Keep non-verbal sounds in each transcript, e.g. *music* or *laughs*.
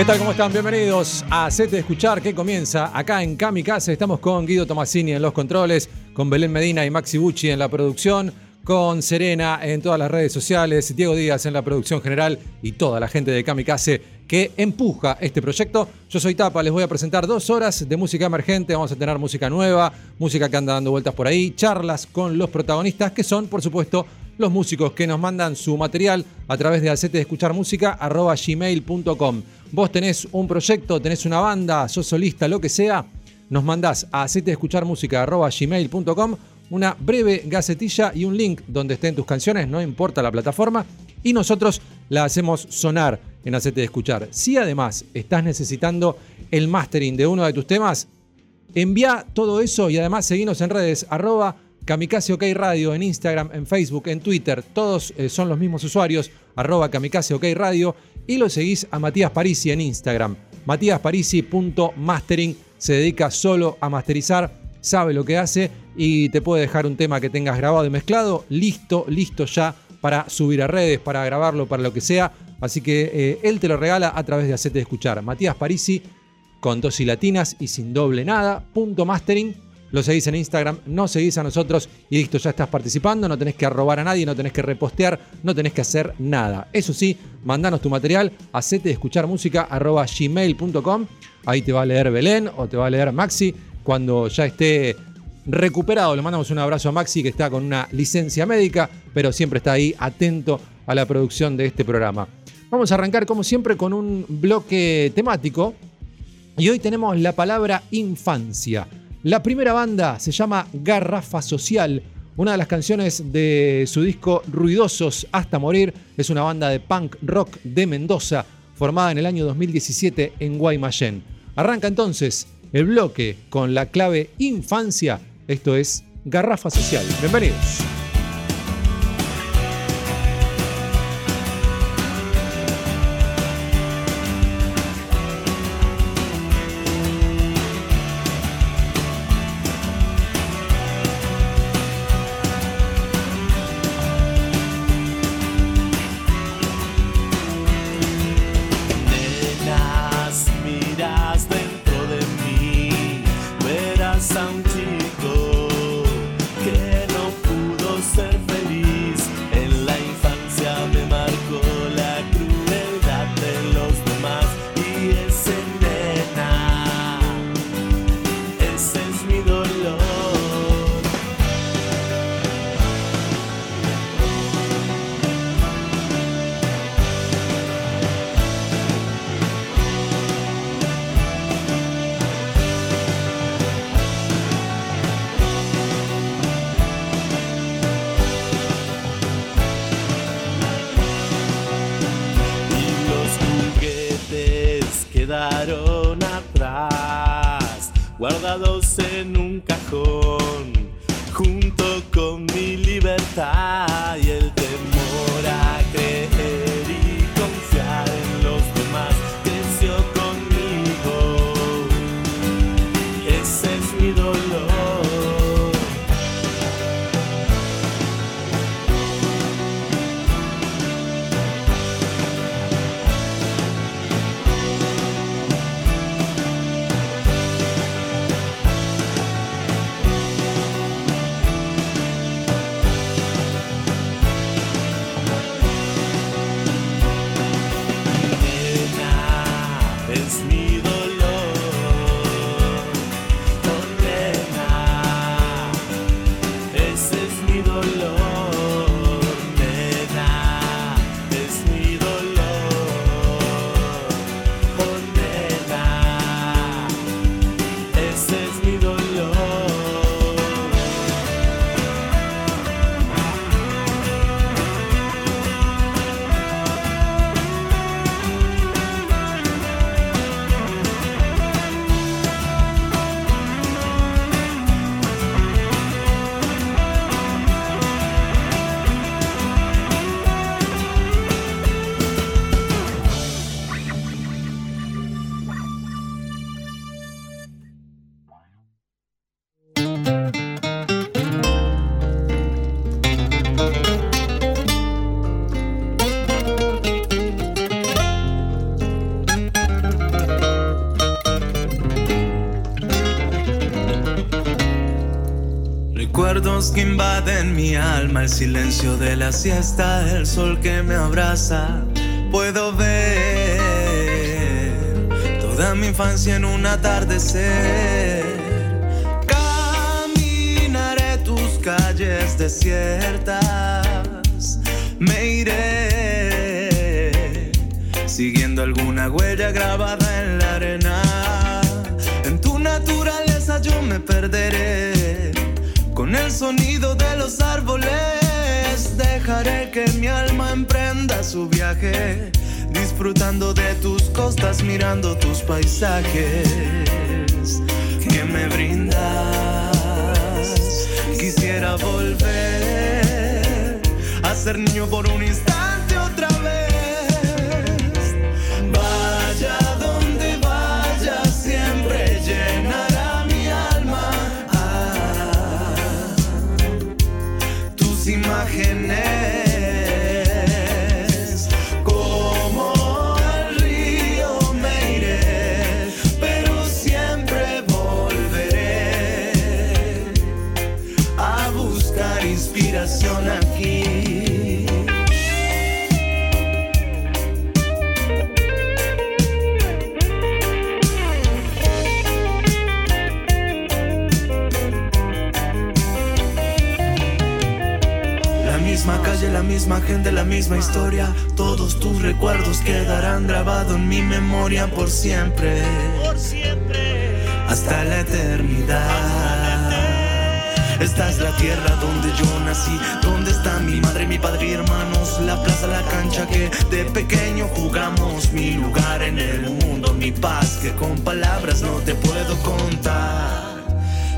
¿Qué tal? ¿Cómo están? Bienvenidos a de Escuchar que comienza acá en Kamikaze. Estamos con Guido Tomasini en los controles, con Belén Medina y Maxi Bucci en la producción, con Serena en todas las redes sociales, Diego Díaz en la producción general y toda la gente de Kamikaze que empuja este proyecto. Yo soy Tapa, les voy a presentar dos horas de música emergente, vamos a tener música nueva, música que anda dando vueltas por ahí, charlas con los protagonistas que son, por supuesto, los músicos que nos mandan su material a través de acete de escuchar música gmail.com. Vos tenés un proyecto, tenés una banda, sos solista, lo que sea, nos mandás a acete de escuchar música gmail.com una breve gacetilla y un link donde estén tus canciones, no importa la plataforma, y nosotros la hacemos sonar en Acete de Escuchar. Si además estás necesitando el mastering de uno de tus temas, envía todo eso y además seguinos en redes arroba Kamikaze OK Radio en Instagram, en Facebook, en Twitter, todos eh, son los mismos usuarios, arroba Kamikaze OK Radio, y lo seguís a Matías Parisi en Instagram. matíasparisi.mastering se dedica solo a masterizar, sabe lo que hace y te puede dejar un tema que tengas grabado y mezclado, listo, listo ya para subir a redes, para grabarlo, para lo que sea. Así que eh, él te lo regala a través de Hacete Escuchar. Matías Parisi, con dos y latinas y sin doble nada, punto mastering lo seguís en Instagram, no seguís a nosotros y listo, ya estás participando, no tenés que arrobar a nadie, no tenés que repostear, no tenés que hacer nada. Eso sí, mandanos tu material, hacete escuchar música arroba ahí te va a leer Belén o te va a leer Maxi cuando ya esté recuperado. Le mandamos un abrazo a Maxi que está con una licencia médica, pero siempre está ahí atento a la producción de este programa. Vamos a arrancar como siempre con un bloque temático y hoy tenemos la palabra infancia. La primera banda se llama Garrafa Social. Una de las canciones de su disco Ruidosos hasta morir es una banda de punk rock de Mendoza, formada en el año 2017 en Guaymallén. Arranca entonces el bloque con la clave infancia. Esto es Garrafa Social. Bienvenidos. Invaden mi alma, el silencio de la siesta, el sol que me abraza. Puedo ver toda mi infancia en un atardecer. Caminaré tus calles desiertas, me iré siguiendo alguna huella grabada en la arena. En tu naturaleza yo me perderé con el sonido de los árboles dejaré que mi alma emprenda su viaje, disfrutando de tus costas, mirando tus paisajes que me brindas. Quisiera volver a ser niño por un instante mi memoria por siempre. Por siempre. Hasta la eternidad. Esta es la tierra donde yo nací, donde está mi madre, mi padre y hermanos, la plaza, la cancha que de pequeño jugamos, mi lugar en el mundo, mi paz que con palabras no te puedo contar.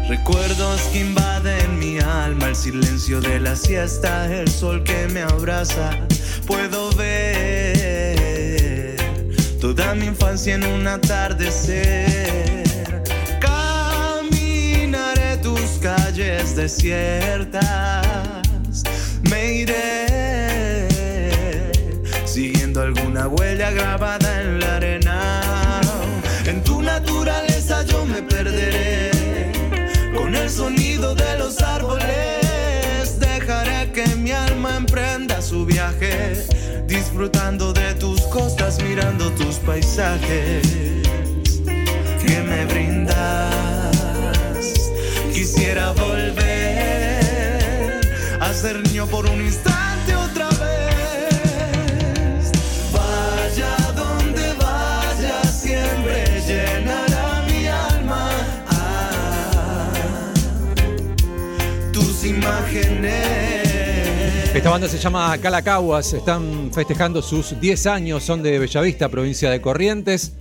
Recuerdos que invaden mi alma, el silencio de la siesta, el sol que me abraza. Puedo ver toda mi infancia en un atardecer. Caminaré tus calles desiertas, me iré siguiendo alguna huella grabada en la arena. En tu naturaleza yo me perderé el sonido de los árboles. Dejaré que mi alma emprenda su viaje, disfrutando de tus costas, mirando tus paisajes que me brindas. Quisiera volver a ser niño por un instante Esta banda se llama Calacaguas, están festejando sus 10 años, son de Bellavista, provincia de Corrientes.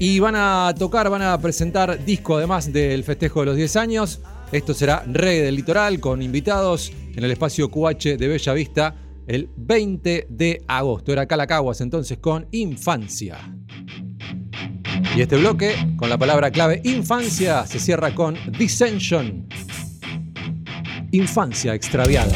Y van a tocar, van a presentar disco además del festejo de los 10 años. Esto será Rey del Litoral con invitados en el espacio QH de Bellavista el 20 de agosto. Era Calacaguas entonces con Infancia. Y este bloque, con la palabra clave infancia, se cierra con Dissension. Infancia extraviada.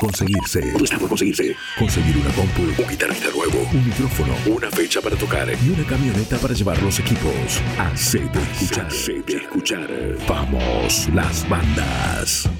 Conseguirse. Todo está por conseguirse. Conseguir una compu, un guitarrista nuevo, un micrófono, una fecha para tocar y una camioneta para llevar los equipos. Hacete escuchar. Hacete escuchar. Vamos, las bandas.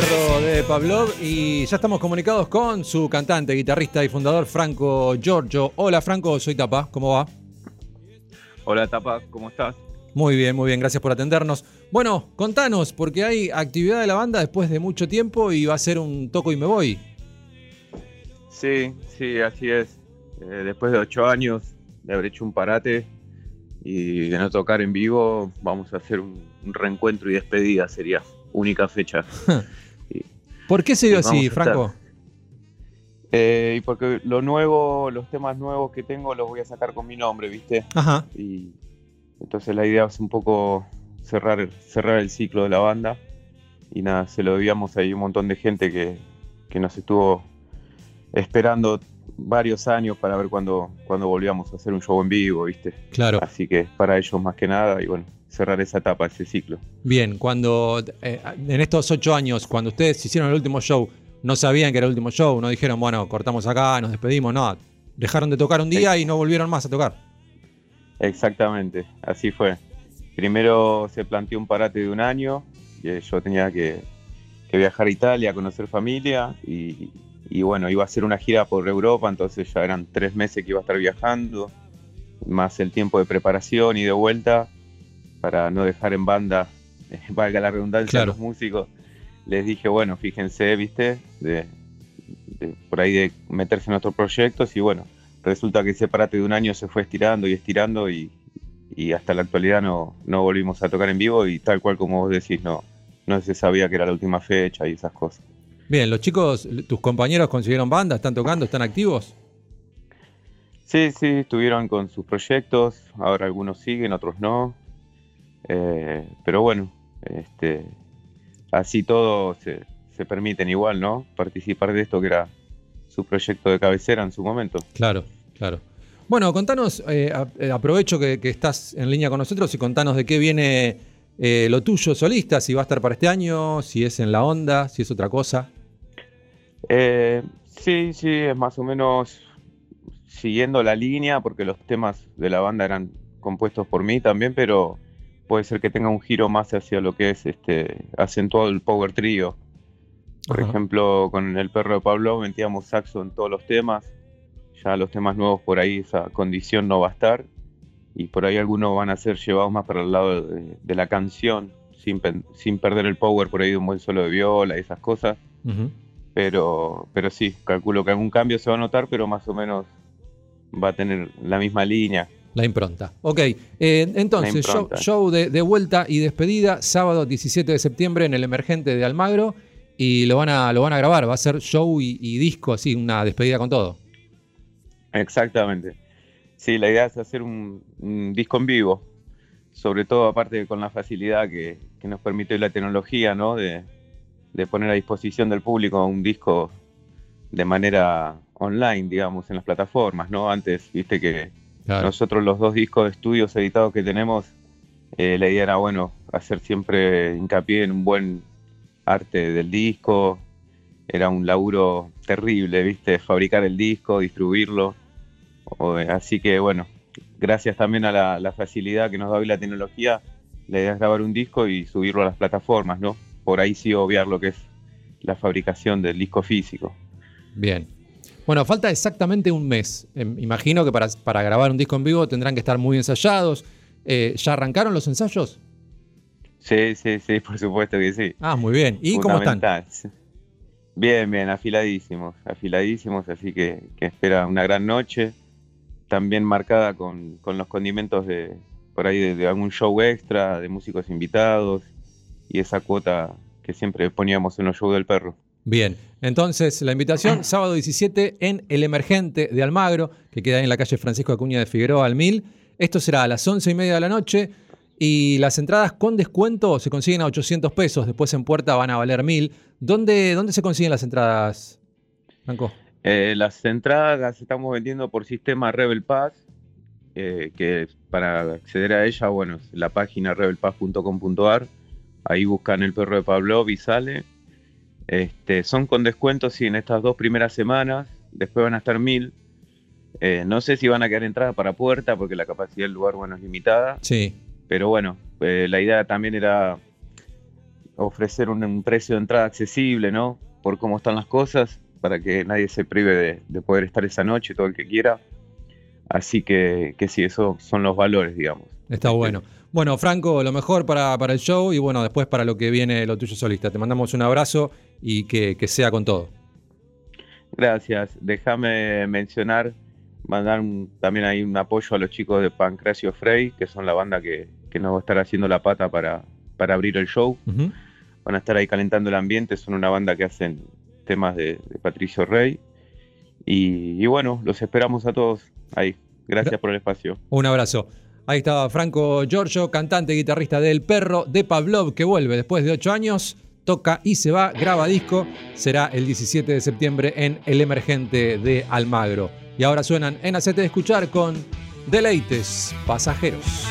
Perro de Pavlov y ya estamos comunicados con su cantante, guitarrista y fundador Franco Giorgio. Hola Franco, soy Tapa, ¿cómo va? Hola Tapa, ¿cómo estás? Muy bien, muy bien, gracias por atendernos. Bueno, contanos, porque hay actividad de la banda después de mucho tiempo y va a ser un toco y me voy. Sí, sí, así es. Eh, después de ocho años de haber hecho un parate y de no tocar en vivo, vamos a hacer un, un reencuentro y despedida, sería única fecha. *laughs* ¿Por qué se dio así. Franco? Eh, y porque lo nuevo, los temas nuevos que tengo los voy a sacar con mi nombre, ¿viste? Ajá, Y entonces la idea es un poco cerrar, cerrar el ciclo de la banda. Y nada, se lo debíamos ahí a un montón de gente que, que nos estuvo esperando varios años para ver cuándo cuando volvíamos a hacer un show en vivo, ¿viste? claro. Así que para ellos más que nada, y bueno, cerrar esa etapa, ese ciclo. Bien, cuando eh, en estos ocho años, cuando ustedes hicieron el último show, no sabían que era el último show, no dijeron, bueno, cortamos acá, nos despedimos, no. Dejaron de tocar un día y no volvieron más a tocar. Exactamente, así fue. Primero se planteó un parate de un año, y yo tenía que, que viajar a Italia, a conocer familia, y, y bueno, iba a hacer una gira por Europa, entonces ya eran tres meses que iba a estar viajando, más el tiempo de preparación y de vuelta, para no dejar en banda, *laughs* valga la redundancia, Claro. a los músicos. Les dije, bueno, fíjense, viste, de, de- por ahí de meterse en otros proyectos, y bueno, resulta que ese parate de un año se fue estirando y estirando y, y hasta la actualidad no, no volvimos a tocar en vivo y tal cual como vos decís, no, no se sabía que era la última fecha y esas cosas. Bien, los chicos, tus compañeros consiguieron banda, están tocando, están activos. Sí, sí, estuvieron con sus proyectos, ahora algunos siguen, otros no, Eh, pero bueno, este, así todo se, se permiten igual, ¿no? Participar de esto que era su proyecto de cabecera en su momento. Claro, claro. Bueno, contanos, eh, eh, aprovecho que, que estás en línea con nosotros y contanos de qué viene eh, lo tuyo solista, si va a estar para este año, si es en la onda, si es otra cosa. Sí, sí, es más o menos siguiendo la línea, porque los temas de la banda eran compuestos por mí también, pero puede ser que tenga un giro más hacia lo que es este acentuado el power trio. Por Ajá. ejemplo, con el perro de Pablo metíamos saxo en todos los temas. Ya los temas nuevos por ahí esa condición no va a estar. Y por ahí algunos van a ser llevados más para el lado de, de la canción, sin, sin perder el power por ahí de un buen solo de viola y esas cosas pero, pero sí, calculo que algún cambio se va a notar, pero más o menos va a tener la misma línea. La impronta. Ok, eh, entonces, show, de, de vuelta y despedida, sábado 17 de septiembre en el Emergente de Almagro. Y lo van a, lo van a grabar, va a ser show y, y disco, así, una despedida con todo. Exactamente. Sí, la idea es hacer un, un disco en vivo, sobre todo aparte con la facilidad que, que nos permite la tecnología, ¿no? De, de poner a disposición del público un disco de manera online, digamos, en las plataformas, ¿no? Antes, viste que Claro. Nosotros los dos discos de estudios editados que tenemos, eh, la idea era, bueno, hacer siempre hincapié en un buen arte del disco. Era un laburo terrible, ¿viste? Fabricar el disco, distribuirlo. O, eh, así que, bueno, gracias también a la, la facilidad que nos da hoy la tecnología, la idea es grabar un disco y subirlo a las plataformas, ¿no? Por ahí sí obviar lo que es la fabricación del disco físico. Bien. Bueno, falta exactamente un mes. Em, imagino que para, para grabar un disco en vivo tendrán que estar muy ensayados. Eh, ¿Ya arrancaron los ensayos? Sí, sí, sí, por supuesto que sí. Ah, muy bien. ¿Y cómo están? Bien, bien, afiladísimos, afiladísimos, así que, que espera una gran noche, también marcada con, con los condimentos de, por ahí de, algún show extra, de músicos invitados y esa cuota que siempre poníamos en los shows del perro. Bien, entonces la invitación, *coughs* sábado 17 en El Emergente de Almagro, que queda en la calle Francisco Acuña de Figueroa al Mil. Esto será a las once y media de la noche y las entradas con descuento se consiguen a 800 pesos, después en puerta van a valer 1000. ¿Dónde, dónde se consiguen las entradas, Franco? Eh, las entradas las estamos vendiendo por sistema Rebel Pass, eh, que para acceder a ella, bueno, es la página rebelpass.com.ar, ahí buscan el perro de Pablo y sale. Este, son con descuentos sí, en estas dos primeras semanas, después van a estar 1000. Eh, no sé si van a quedar entradas para puerta porque la capacidad del lugar bueno, es limitada. Sí. Pero bueno, eh, la idea también era ofrecer un, precio de entrada accesible, ¿no? Por cómo están las cosas, para que nadie se prive de, poder estar esa noche, todo el que quiera. Así que, que sí, esos son los valores, digamos. Está este, bueno. Bueno, Franco, lo mejor para, para, el show y bueno, después para lo que viene lo tuyo solista. Te mandamos un abrazo y que, que sea con todo. Gracias. Déjame mencionar mandar también ahí un apoyo a los chicos de Pancracio Frey, que son la banda que, nos va a estar haciendo la pata para, para abrir el show. Van a estar ahí calentando el ambiente, son una banda que hacen temas de, Patricio Rey. Y, bueno, los esperamos a todos ahí. Gracias por el espacio. Un abrazo. Ahí estaba Franco Giorgio, cantante y guitarrista del Perro de Pavlov, que vuelve después de ocho años, toca y se va, graba disco. Será el 17 de septiembre en El Emergente de Almagro. Y ahora suenan en Hacete de Escuchar con Deleites Pasajeros.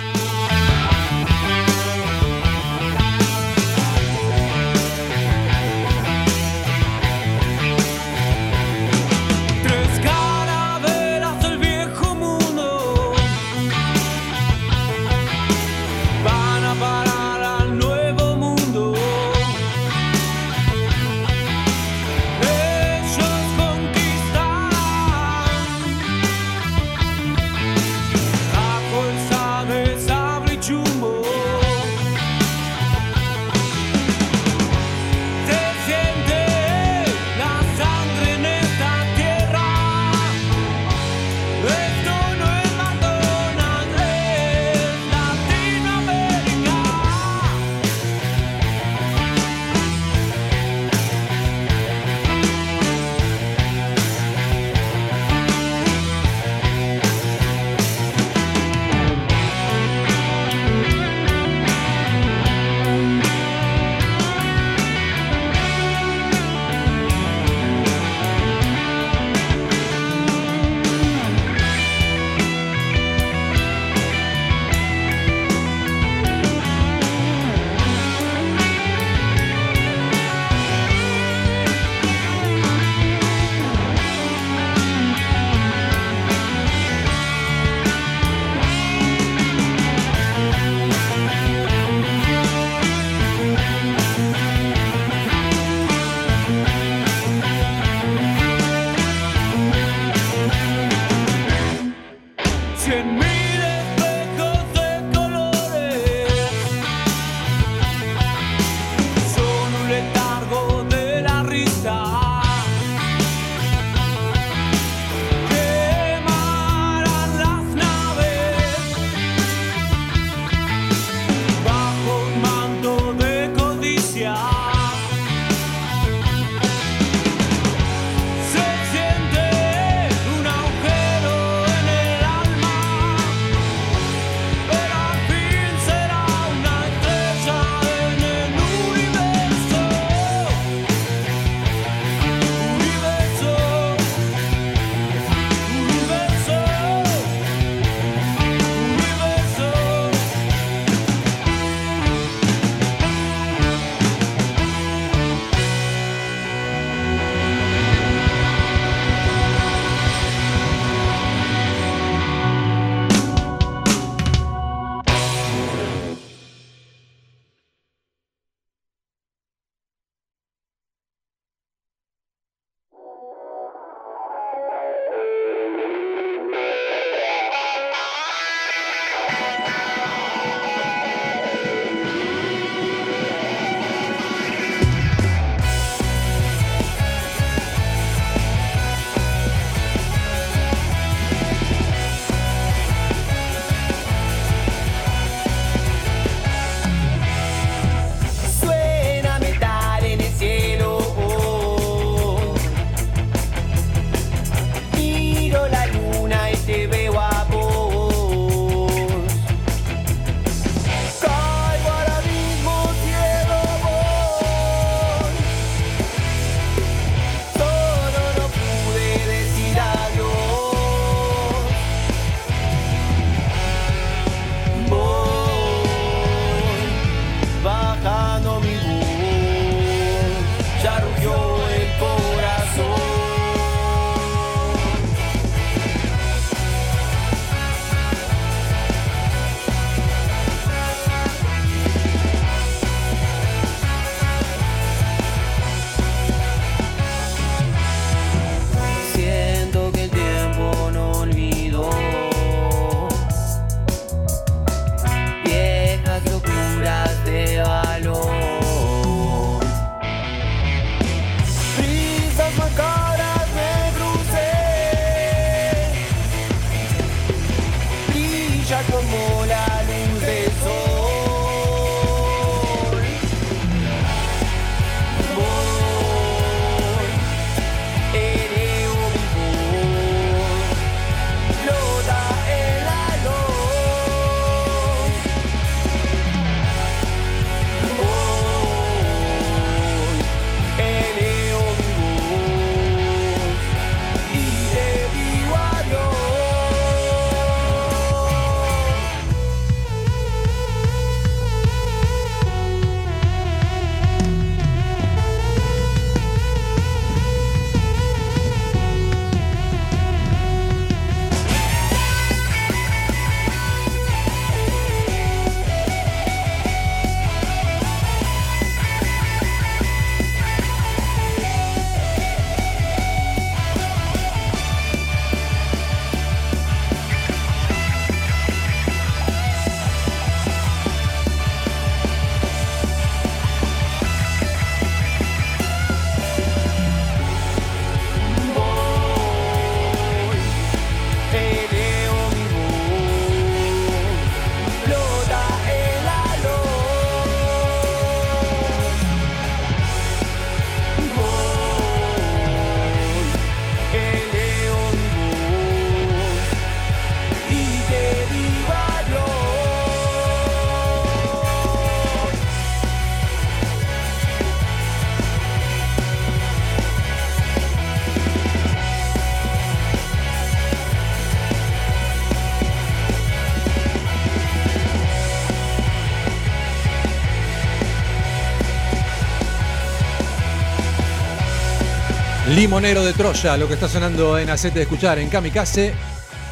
De Troya, lo que está sonando en Acete de Escuchar en Kamikaze.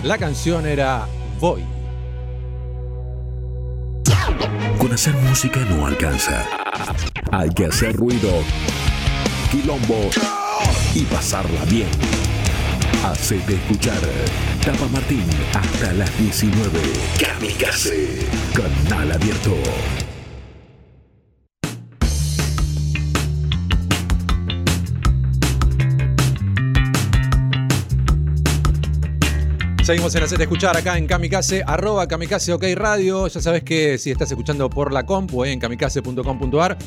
La canción era Voy. Con hacer música no alcanza. Hay que hacer ruido, quilombo y pasarla bien. Hacete escuchar. Tapa Martín hasta las 19. Kamikaze. Canal abierto. Seguimos en Hacete Escuchar acá en Kamikaze, arroba Kamikaze OK Radio. Ya sabes que si estás escuchando por la compu en kamikaze.com.ar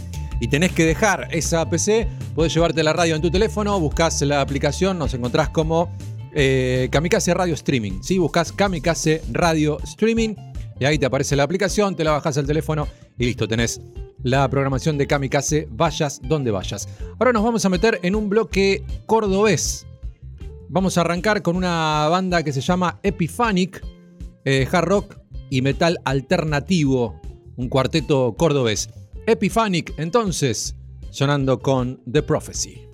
y tenés que dejar esa PC, podés llevarte la radio en tu teléfono, buscas la aplicación, nos encontrás como eh, Kamikaze Radio Streaming. ¿sí? Buscas Kamikaze Radio Streaming y ahí te aparece la aplicación, te la bajas al teléfono y listo, tenés la programación de Kamikaze, vayas donde vayas. Ahora nos vamos a meter en un bloque cordobés. Vamos a arrancar con una banda que se llama Epiphanic, eh, hard rock y metal alternativo, un cuarteto cordobés. Epiphanic, entonces, sonando con The Prophecy.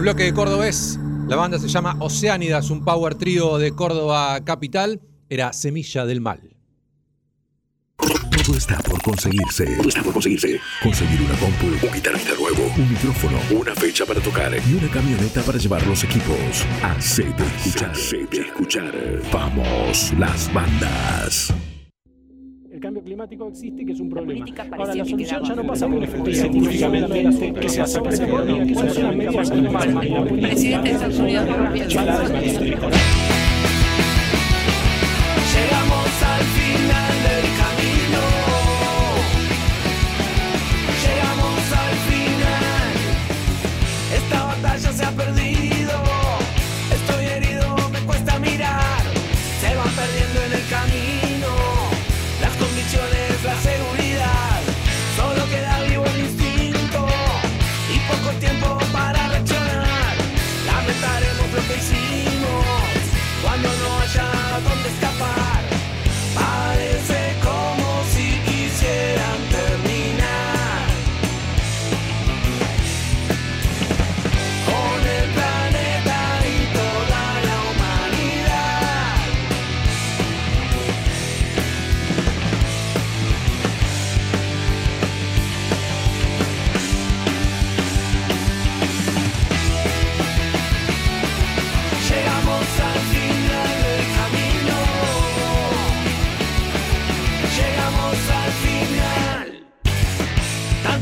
El bloque de Cordobés, la banda se llama Oceánidas, un power trío de Córdoba capital. Era Semilla del Mal. Todo está por conseguirse. Todo está por conseguirse. Conseguir una compu, un guitarrista nuevo, un micrófono, una fecha para tocar y una camioneta para llevar los equipos. Hacete escuchar. Hacete escuchar. Vamos, las bandas. Climático existe y que es un problema. política Ahora, la solución ya no pasa por efectos científicamente que se hace. Presidente de Estados Unidos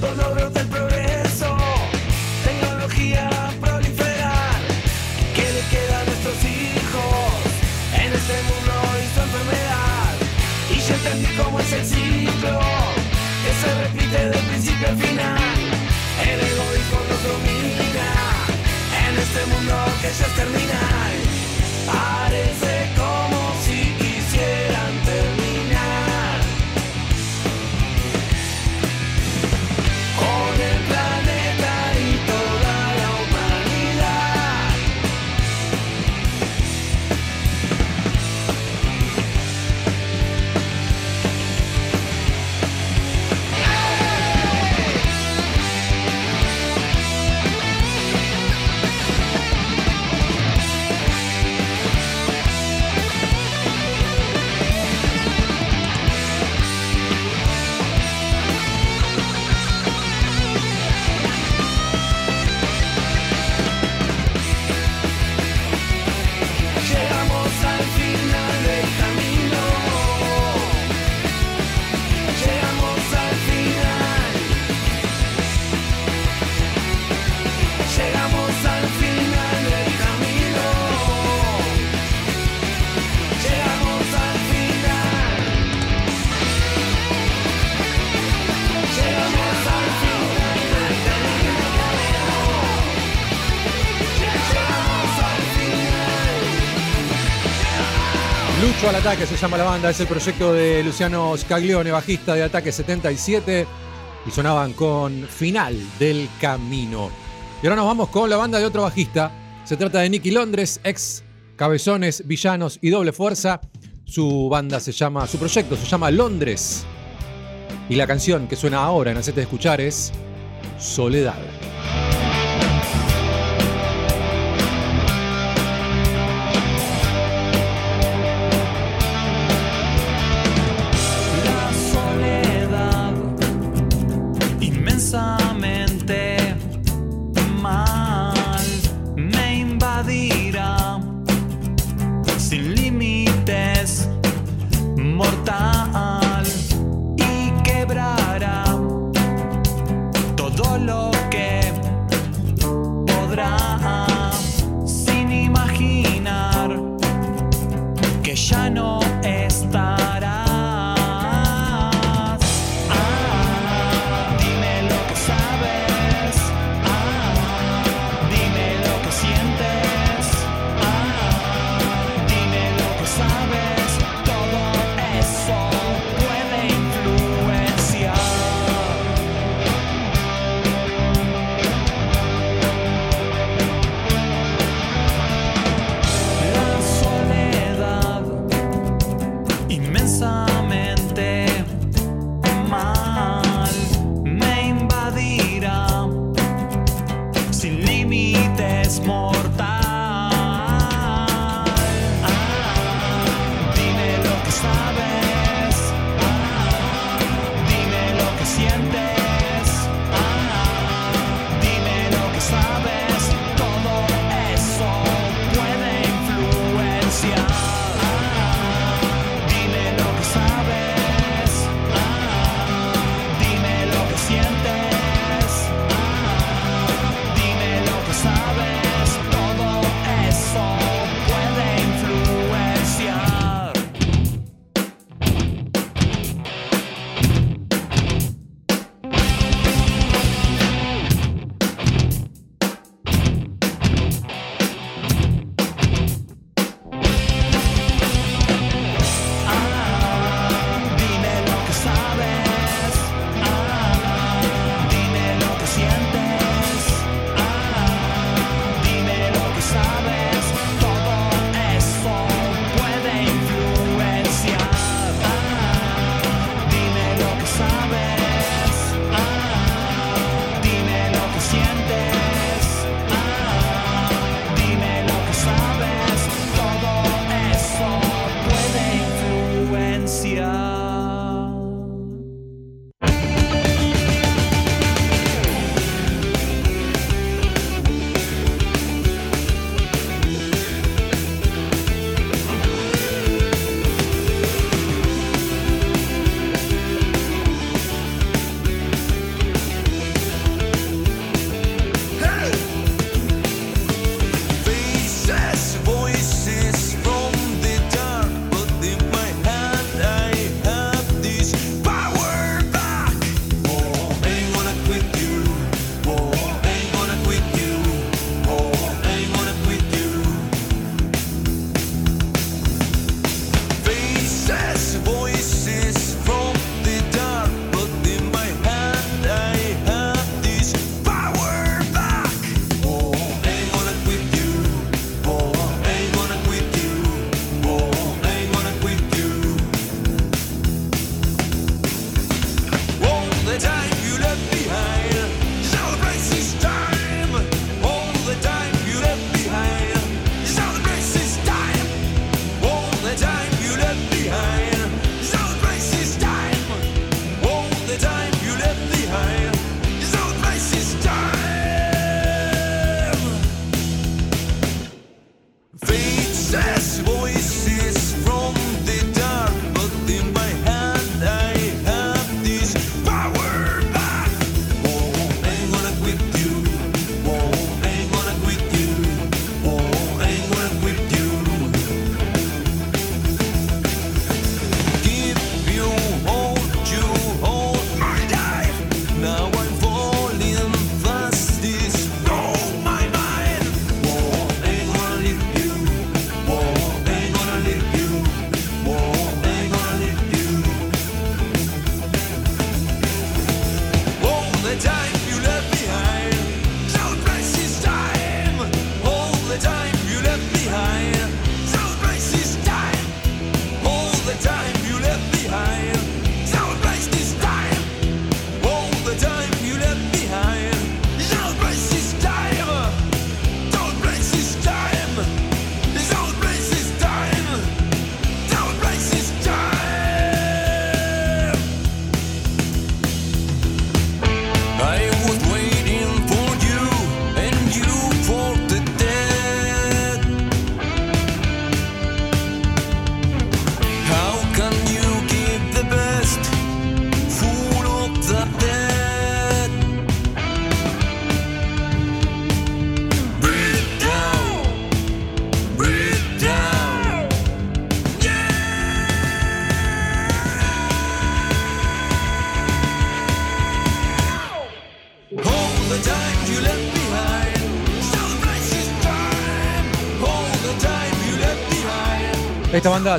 logros del progreso, tecnología proliferar. ¿Qué le queda a nuestros hijos en este mundo y su enfermedad? Y ya entendí cómo es el ciclo que se repite del principio al final. El egoísmo nos domina en este mundo que ya es ataque se llama la banda, es el proyecto de Luciano Scaglione, bajista de Ataque 77, y sonaban con Final del Camino. Y ahora nos vamos con la banda de otro bajista, se trata de Nicky Londres, ex Cabezones, Villanos y Doble Fuerza. Su banda se llama, su proyecto se llama Londres. Y la canción que suena ahora en Hacete Escuchar es Soledad.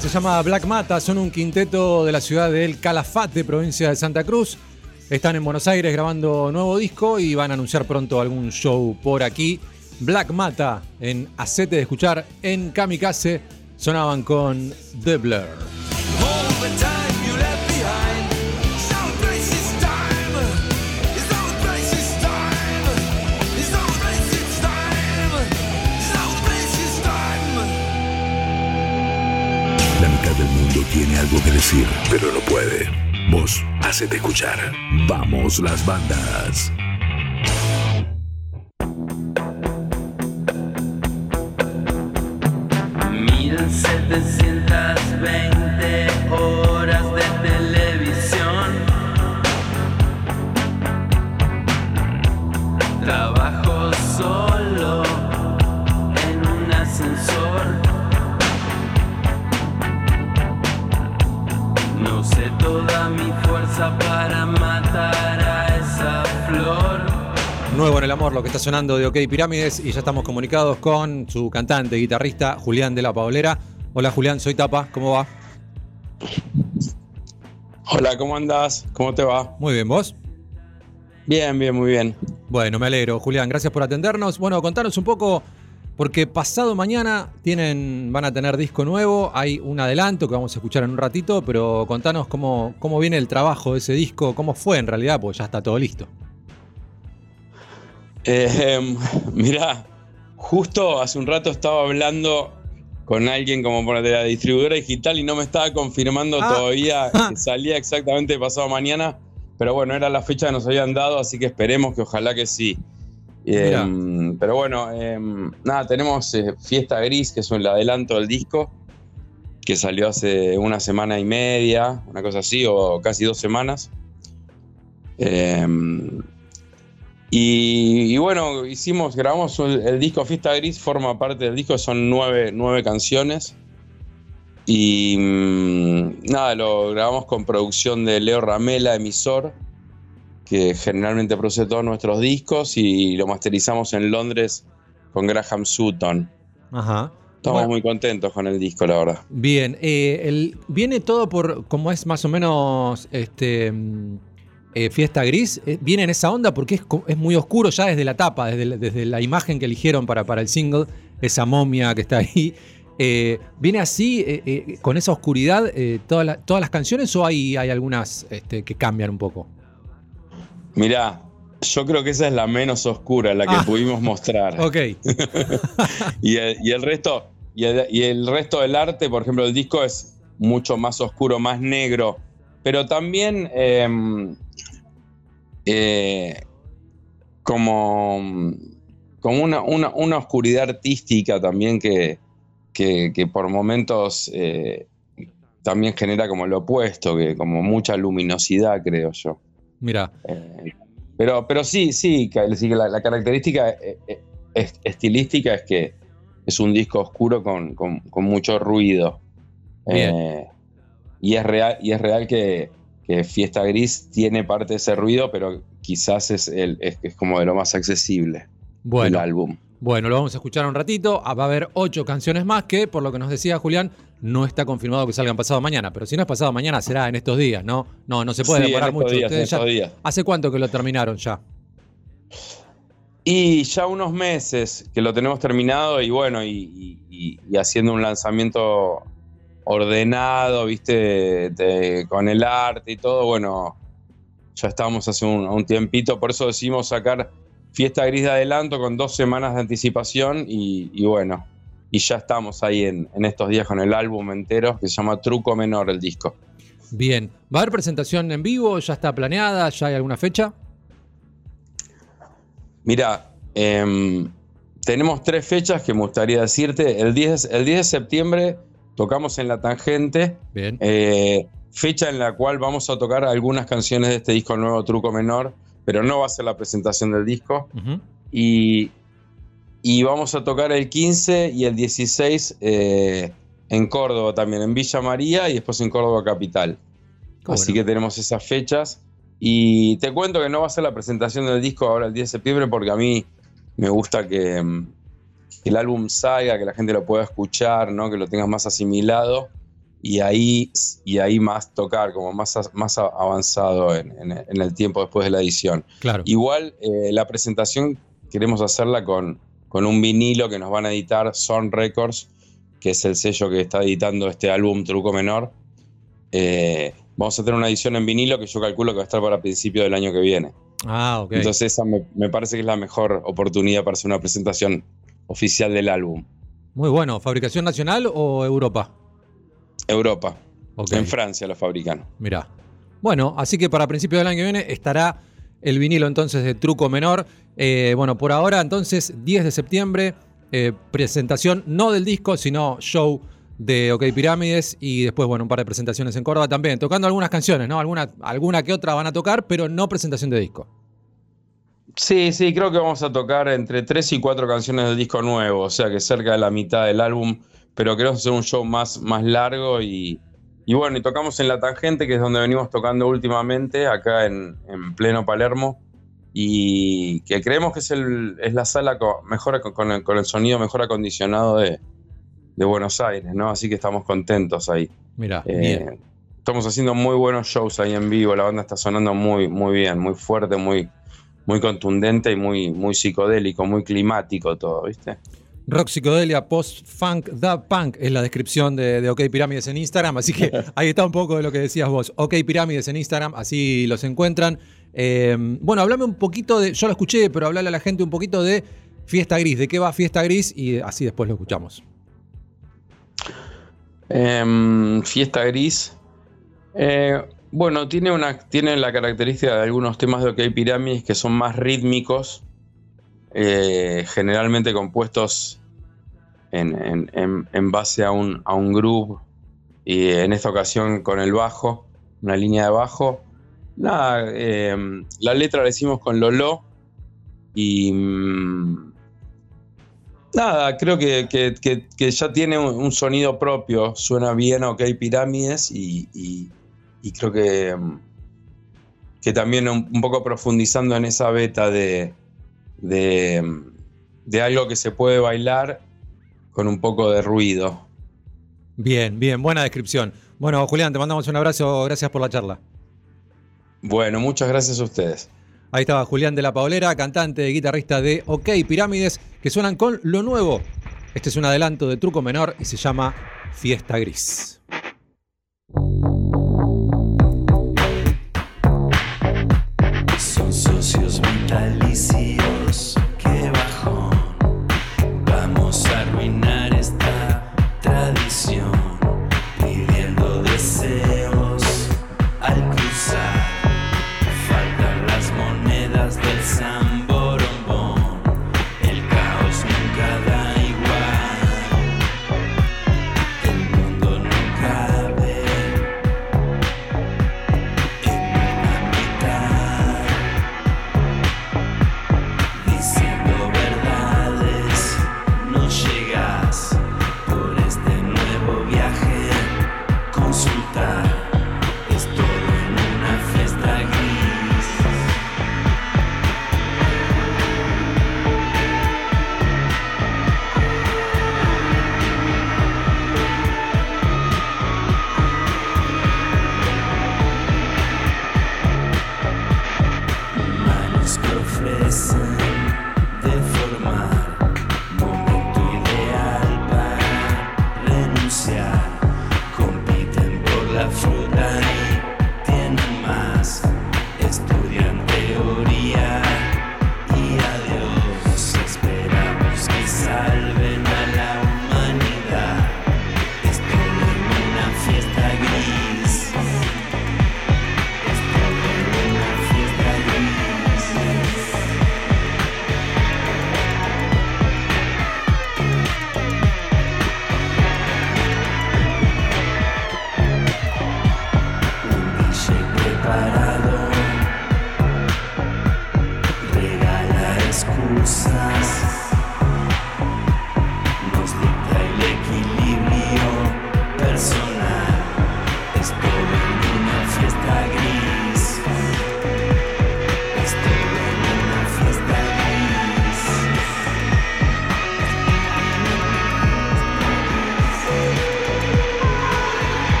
se llama Black Mata, son un quinteto de la ciudad de El Calafate, provincia de Santa Cruz. Están en Buenos Aires grabando nuevo disco y van a anunciar pronto algún show por aquí. Black Mata en Acete de Escuchar en Kamikaze sonaban con The Blur. Tiene algo que decir, pero no puede. Vos, hacete escuchar. Vamos las bandas. 1720 horas amor, lo que está sonando de OK Pirámides y ya estamos comunicados con su cantante, guitarrista Julián de la Paulera. Hola Julián, soy Tapa, ¿cómo va? Hola, ¿cómo andás? ¿Cómo te va? Muy bien, ¿vos? Bien, bien, muy bien. Bueno, me alegro, Julián, gracias por atendernos. Bueno, contanos un poco, porque pasado mañana tienen, van a tener disco nuevo, hay un adelanto que vamos a escuchar en un ratito, pero contanos cómo, cómo viene el trabajo de ese disco, cómo fue en realidad, porque ya está todo listo. Eh, mirá, justo hace un rato estaba hablando con alguien como por de la distribuidora digital y no me estaba confirmando Ah. todavía *laughs* que salía exactamente pasado mañana, pero bueno, era la fecha que nos habían dado, así que esperemos que ojalá que sí. Eh, pero bueno, eh, nada, tenemos eh, Fiesta Gris, que es el adelanto del disco, que salió hace una semana y media, una cosa así, o casi dos semanas. Y, y bueno, hicimos, grabamos el, el disco Fiesta Gris, forma parte del disco, son nueve, nueve canciones. Y mm, nada, lo grabamos con producción de Leo Ramela, emisor, que generalmente produce todos nuestros discos, y lo masterizamos en Londres con Graham Sutton. Ajá. Estamos Bueno. muy contentos con el disco, la verdad. Bien, eh, el- viene todo por, como es más o menos este, mm, eh, Fiesta Gris, eh, viene en esa onda porque es, muy oscuro ya desde la tapa, desde, la- desde la imagen que eligieron para, para el single, esa momia que está ahí. Eh, ¿Viene así, con esa oscuridad, toda la- todas las canciones o hay, hay algunas este, que cambian un poco? Mirá, yo creo que esa es la menos oscura, la que Ah. pudimos mostrar. *laughs* Ok, *laughs* y, el, y el resto y el, y el resto del arte, por ejemplo, el disco es mucho más oscuro, más negro, pero también eh, como, como una, una- una oscuridad artística también que, que- que por momentos eh, también genera como lo opuesto, que como mucha luminosidad, creo yo. mira, Eh, pero, pero sí, sí, la, la característica es- estilística es que es un disco oscuro con, con- con mucho ruido. Bien. Eh, y, es real, y es real que, que Fiesta Gris tiene parte de ese ruido, pero quizás es, el, es, es como de lo más accesible bueno. del álbum. Bueno, lo vamos a escuchar un ratito. Ah, Va a haber ocho canciones más que, por lo que nos decía Julián, no está confirmado que salgan pasado mañana. Pero si no es pasado mañana, será en estos días, ¿no? No, no se puede Sí, en demorar estos mucho. días, en Ustedes ya- estos días. ¿Hace cuánto que lo terminaron ya? Y ya unos meses que lo tenemos terminado y bueno, y- y haciendo un lanzamiento ordenado, viste, de- con el arte y todo, bueno, ya estábamos hace un, un tiempito, por eso decidimos sacar Fiesta Gris de adelanto con dos semanas de anticipación y, y bueno, y ya estamos ahí en, en estos días con el álbum entero que se llama Truco Menor el disco. Bien. ¿Va a haber presentación en vivo? ¿Ya está planeada? ¿Ya hay alguna fecha? Mira, em, tenemos tres fechas que me gustaría decirte. El 10, el 10 de septiembre tocamos en La Tangente, Bien. eh, fecha en la cual vamos a tocar algunas canciones de este disco nuevo, Truco Menor, pero no va a ser la presentación del disco. Y, y vamos a tocar el 15 y el 16 eh, en Córdoba también, en Villa María y después en Córdoba Capital. Qué Así bueno. que tenemos esas fechas. Y te cuento que no va a ser la presentación del disco ahora el 10 de septiembre porque a mí me gusta que, mm, que el álbum salga, que la gente lo pueda escuchar, ¿no? que lo tenga más asimilado y ahí, y ahí más tocar, como más, más avanzado en, en- en el tiempo después de la edición. Claro. Igual eh, la presentación queremos hacerla con, con un vinilo que nos van a editar Son Records, que es el sello que está editando este álbum Truco Menor. Eh, vamos a tener una edición en vinilo que yo calculo que va a estar para principio del año que viene. Ah, ok. Entonces esa me, me parece que es la mejor oportunidad para hacer una presentación oficial del álbum. Muy bueno. ¿Fabricación nacional o Europa? Europa. Ok. En Francia lo fabrican. Mirá. Bueno, así que para principios del año que viene estará el vinilo entonces de Truco Menor. Eh, bueno, por ahora entonces 10 de septiembre, eh, presentación no del disco, sino show de OK Pirámides y después, bueno, un par de presentaciones en Córdoba también, tocando algunas canciones, ¿no? Alguna, alguna que otra van a tocar, pero no presentación de disco. Sí, sí, creo que vamos a tocar entre tres y cuatro canciones del disco nuevo, o sea que cerca de la mitad del álbum, pero queremos hacer un show más, más largo y, y bueno, y tocamos en La Tangente, que es donde venimos tocando últimamente, acá en, en pleno Palermo, y que creemos que es, el, es la sala co- mejor, con, el, con el sonido mejor acondicionado de, de Buenos Aires, ¿no? Así que estamos contentos ahí. Mirá, Eh, bien. Estamos haciendo muy buenos shows ahí en vivo, la banda está sonando muy, muy bien, muy fuerte, muy, muy contundente y muy, muy psicodélico, muy climático todo, ¿viste? Rock psicodelia, post-funk, da punk es la descripción de, de OK Pirámides en Instagram, así que *laughs* ahí está un poco de lo que decías vos. OK Pirámides en Instagram, así los encuentran. Eh, bueno, hablame un poquito de, yo lo escuché, pero hablale a la gente un poquito de Fiesta Gris, de qué va Fiesta Gris y así después lo escuchamos. Em, Fiesta Gris. Eh, bueno, tiene, una, tiene la característica de algunos temas de OK Pyramids que son más rítmicos, eh, generalmente compuestos en, en- en- base a un, a un groove y en esta ocasión con el bajo, una línea de bajo. Nada, em, la letra la hicimos con Lolo y mm, Nada, creo que, que- que- ya tiene un, sonido propio, suena bien OK Pirámides y- y creo que, que también un, un poco profundizando en esa beta de, de, de algo que se puede bailar con un poco de ruido. Bien, bien, buena descripción. Bueno, Julián, te mandamos un abrazo, gracias por la charla. Bueno, muchas gracias a ustedes. Ahí estaba Julián de la Paolera, cantante y guitarrista de OK Pirámides, que suenan con lo nuevo. Este es un adelanto de Truco Menor y se llama Fiesta Gris.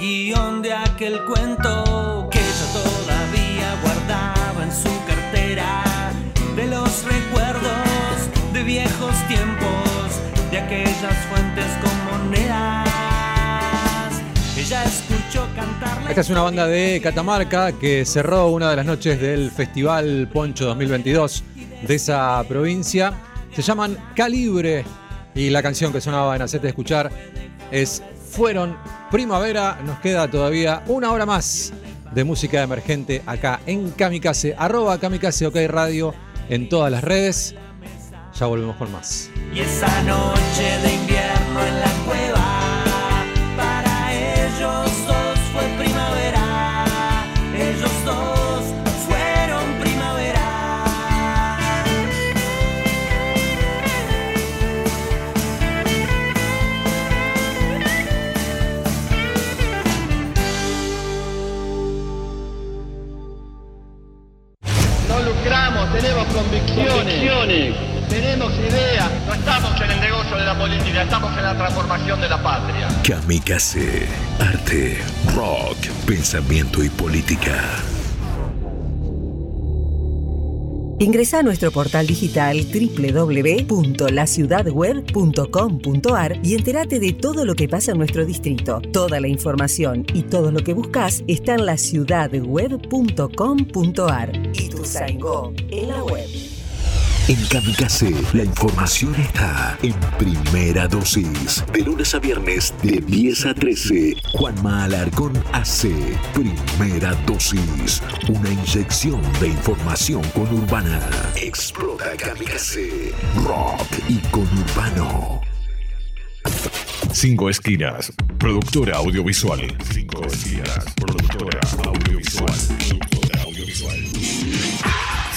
Guion de aquel cuento que ella todavía guardaba en su cartera. De los recuerdos de viejos tiempos, de aquellas fuentes con monedas. Ella escuchó cantar la Esta es una banda de Catamarca que cerró una de las noches del Festival Poncho 2022 de esa provincia. Se llaman Calibre y la canción que sonaba en Hacete Escuchar es Fueron Primavera. Nos queda todavía una hora más de música emergente acá en Kamikaze. Arroba Kamikaze OK Radio en todas las redes. Ya volvemos con más. Y esa noche de invierno en la cueva, convicciones, tenemos ideas. No estamos en el negocio de la política, estamos en la transformación de la patria. Kamikaze. Arte, rock, pensamiento y política. Ingresa a nuestro portal digital www.laciudadweb.com.ar y entérate de todo lo que pasa en nuestro distrito. Toda la información y todo lo que buscas está en laciudadweb.com.ar. Y tu en la web. En Kamikaze, la información está en primera dosis. De lunes a viernes, de 10 a 13. Juanma Alarcón hace primera dosis. Una inyección de información conurbana. Explota Kamikaze. Rock y conurbano. Cinco Esquinas, productora audiovisual. Cinco Esquinas, productora audiovisual. Productora audiovisual.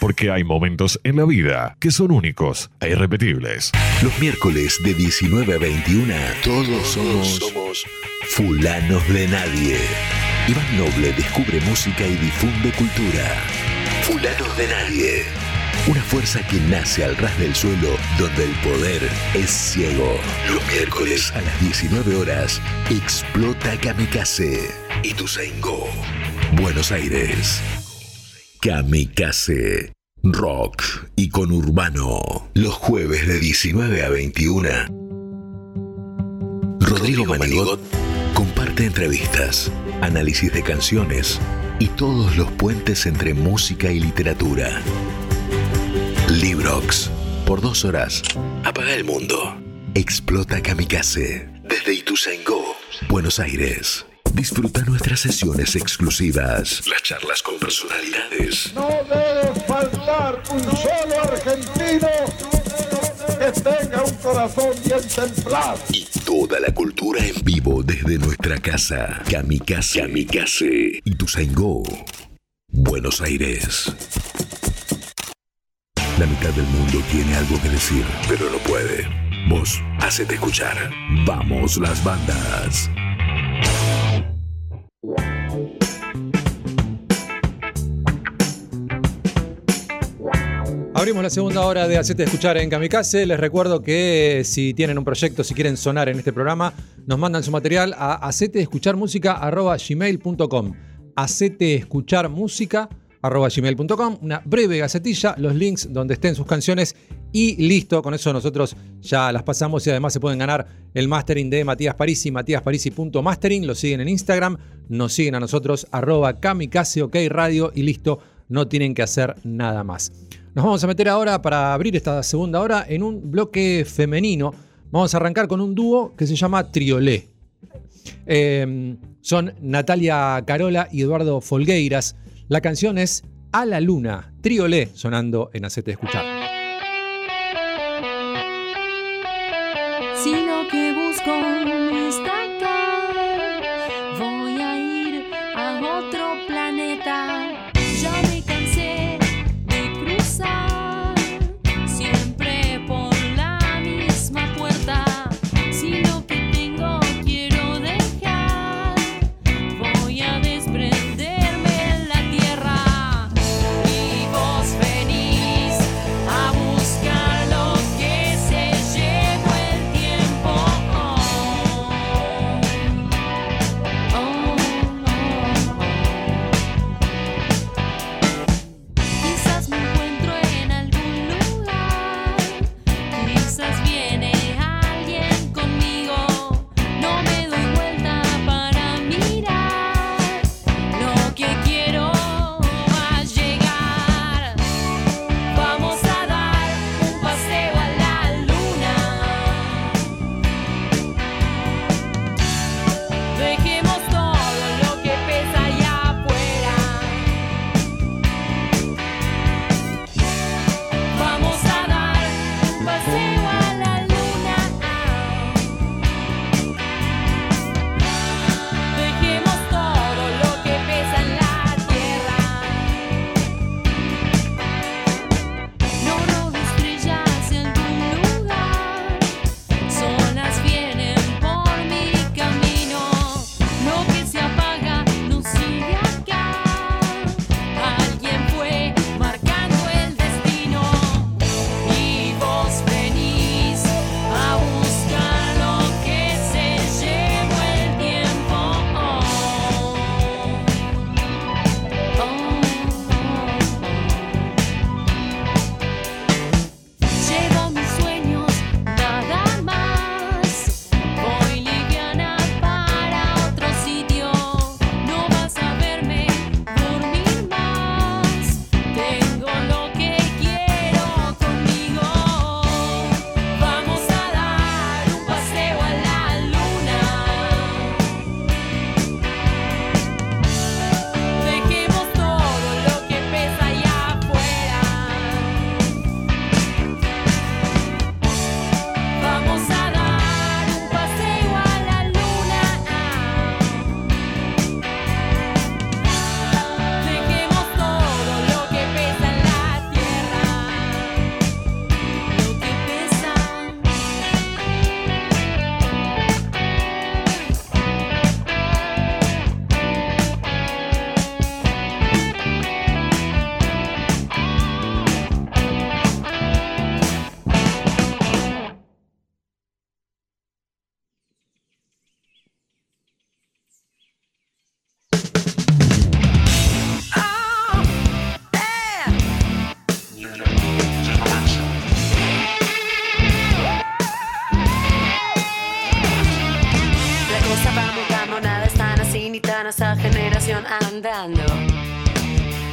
Porque hay momentos en la vida que son únicos e irrepetibles. Los miércoles de 19 a 21, todos somos, fulanos de nadie. Iván Noble descubre música y difunde cultura. Fulanos de nadie. Una fuerza que nace al ras del suelo donde el poder es ciego. Los miércoles a las 19 horas explota Kamikaze. y Ituzaingó, Buenos Aires. Kamikaze. Rock y conurbano. Los jueves de 19 a 21. Rodrigo Manigot comparte entrevistas, análisis de canciones y todos los puentes entre música y literatura. Librox. Por dos horas. Apaga el mundo. Explota Kamikaze. Desde Ituzaingó, Buenos Aires. Disfruta nuestras sesiones exclusivas, las charlas con personalidades, No debe faltar un solo argentino que tenga un corazón bien templado. y toda la cultura en vivo desde nuestra casa. Kamikaze. Kamikaze. Ituzaingó. Buenos Aires. La mitad del mundo tiene algo que decir, pero no puede. Vos, hacete escuchar. Vamos las bandas. Abrimos la segunda hora de Hacete Escuchar en Kamikaze. Les recuerdo que si tienen un proyecto, si quieren sonar en este programa, nos mandan su material a aceteescucharmusica.gmail.com aceteescucharmusica.gmail.com Una breve gacetilla, los links donde estén sus canciones y listo. Con eso nosotros ya las pasamos y además se pueden ganar el mastering de Matías Parisi, matíasparisi.mastering. Lo siguen en Instagram, nos siguen a nosotros, arroba kamikaze, ok, radio y listo. No tienen que hacer nada más. Nos vamos a meter ahora para abrir esta segunda hora en un bloque femenino. Vamos a arrancar con un dúo que se llama Triolé. Eh, son Natalia Carola y Eduardo Folgueiras. La canción es A la Luna, Triolé, sonando en Hacete Escuchar.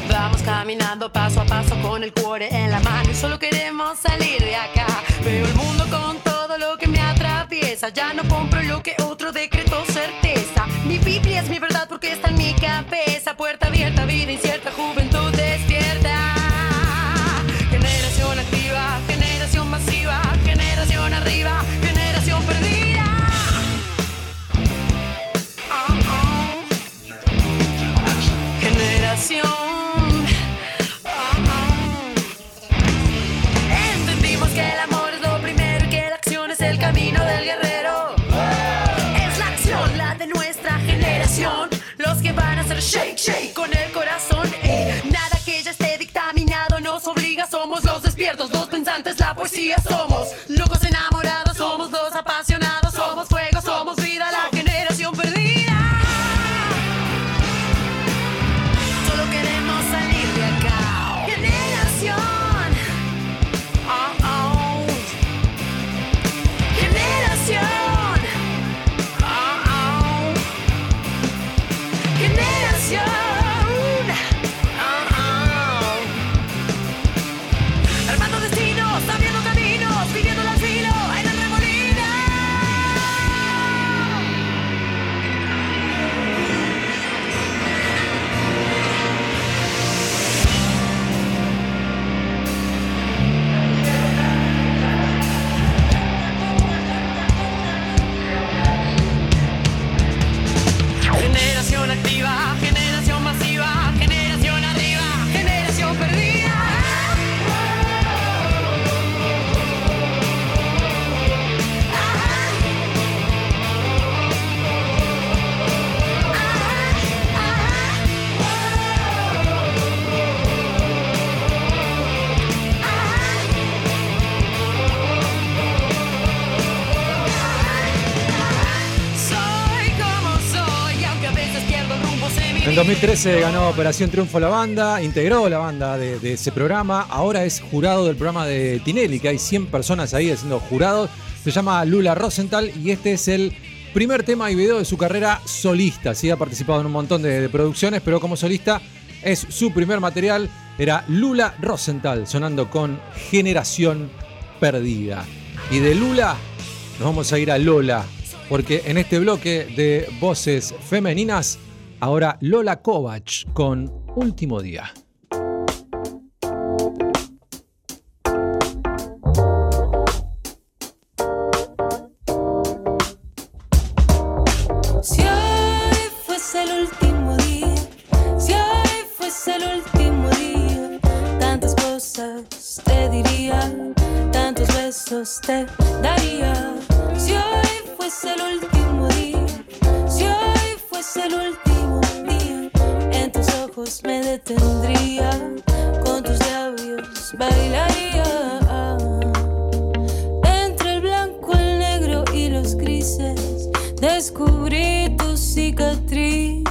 Vamos caminando paso a paso con el cuore en la mano solo queremos salir de acá. Veo el mundo con todo todo lo que me atraviesa. Ya no compro lo que otro decretó certeza. Mi Biblia es mi verdad porque está en mi cabeza. Puerta abierta, vida incierta, juventud despierta. Generación activa, generación masiva, generación arriba, shake, shake con el corazón. Nada que ya esté dictaminado nos obliga. Somos los despiertos, los pensantes, la poesía somos. 2013 ganó Operación Triunfo la banda, integró la banda de, ese programa, ahora es jurado del programa de Tinelli, que hay 100 personas ahí siendo jurados. Se llama Lula Rosenthal y este es el primer tema y video de su carrera solista. Sí, ha participado en un montón de, de producciones, pero como solista es su primer material. Era Lula Rosenthal sonando con Generación Perdida. Y de Lula nos vamos a ir a Lola, porque en este bloque de voces femeninas, ahora Lola Kovac con Último Día. Si hoy fuese el último día, si hoy fuese el último día, tantas cosas te diría, tantos besos te daría. Si hoy fuese el último día, si hoy fuese el último me detendría, con tus labios bailaría. Entre el blanco, el negro y los grises, descubrí tus cicatrices.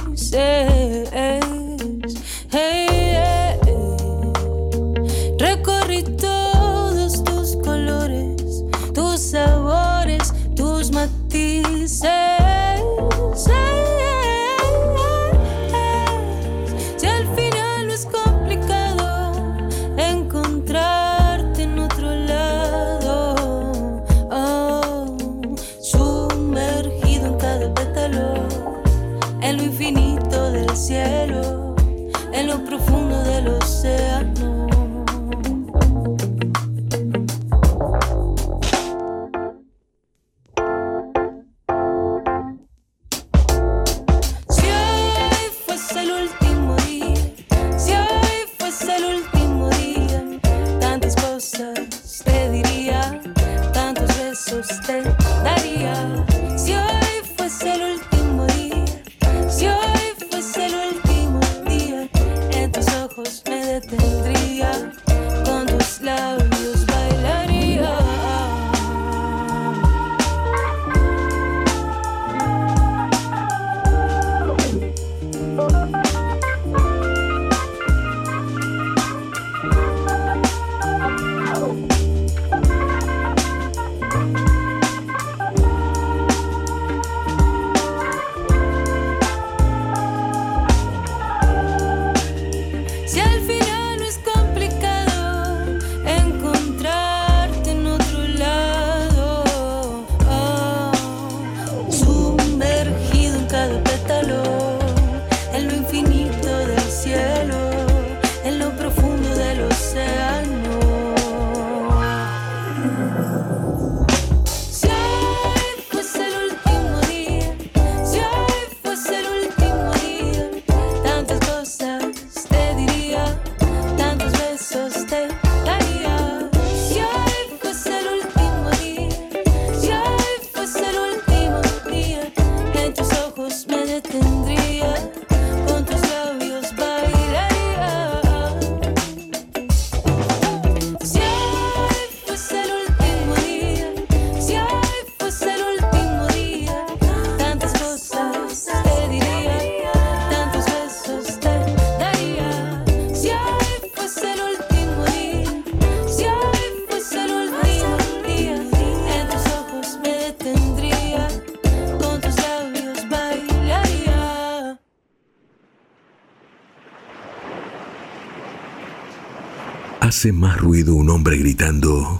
Hace más ruido un hombre gritando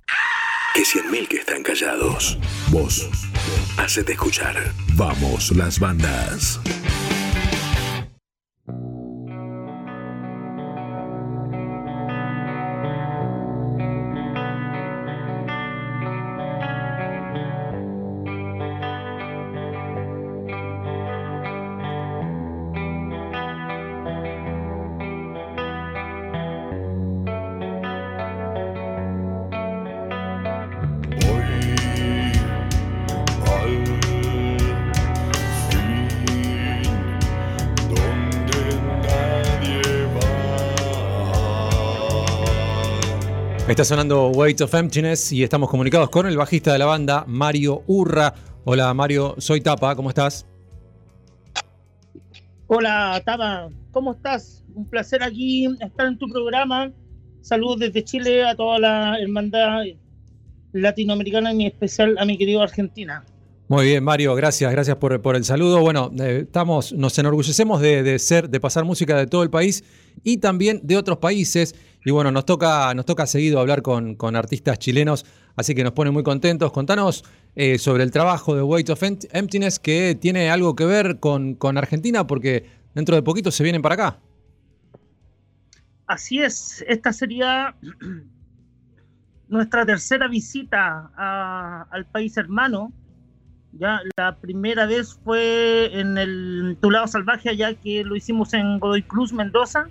que cien mil que están callados. Vos, hacete escuchar. Vamos, las bandas. Está sonando Weight of Emptiness y estamos comunicados con el bajista de la banda, Mario Urra. Hola Mario, soy Tapa, ¿cómo estás? Hola, Taba, ¿cómo estás? Un placer aquí estar en tu programa. Saludos desde Chile a toda la hermandad latinoamericana en especial a mi querido Argentina. Muy bien, Mario, gracias, gracias por, el saludo. Bueno, eh, estamos, nos enorgullecemos de, ser, de pasar música de todo el país y también de otros países. Y bueno, nos toca, nos toca seguido hablar con, artistas chilenos, así que nos pone muy contentos. Contanos eh, sobre el trabajo de Weight of Empt- Emptiness que tiene algo que ver con, Argentina, porque dentro de poquito se vienen para acá. Así es, esta sería *clears throat* nuestra tercera visita al país hermano. Ya la primera vez fue en el Tu lado salvaje, allá que lo hicimos en Godoy Cruz, Mendoza.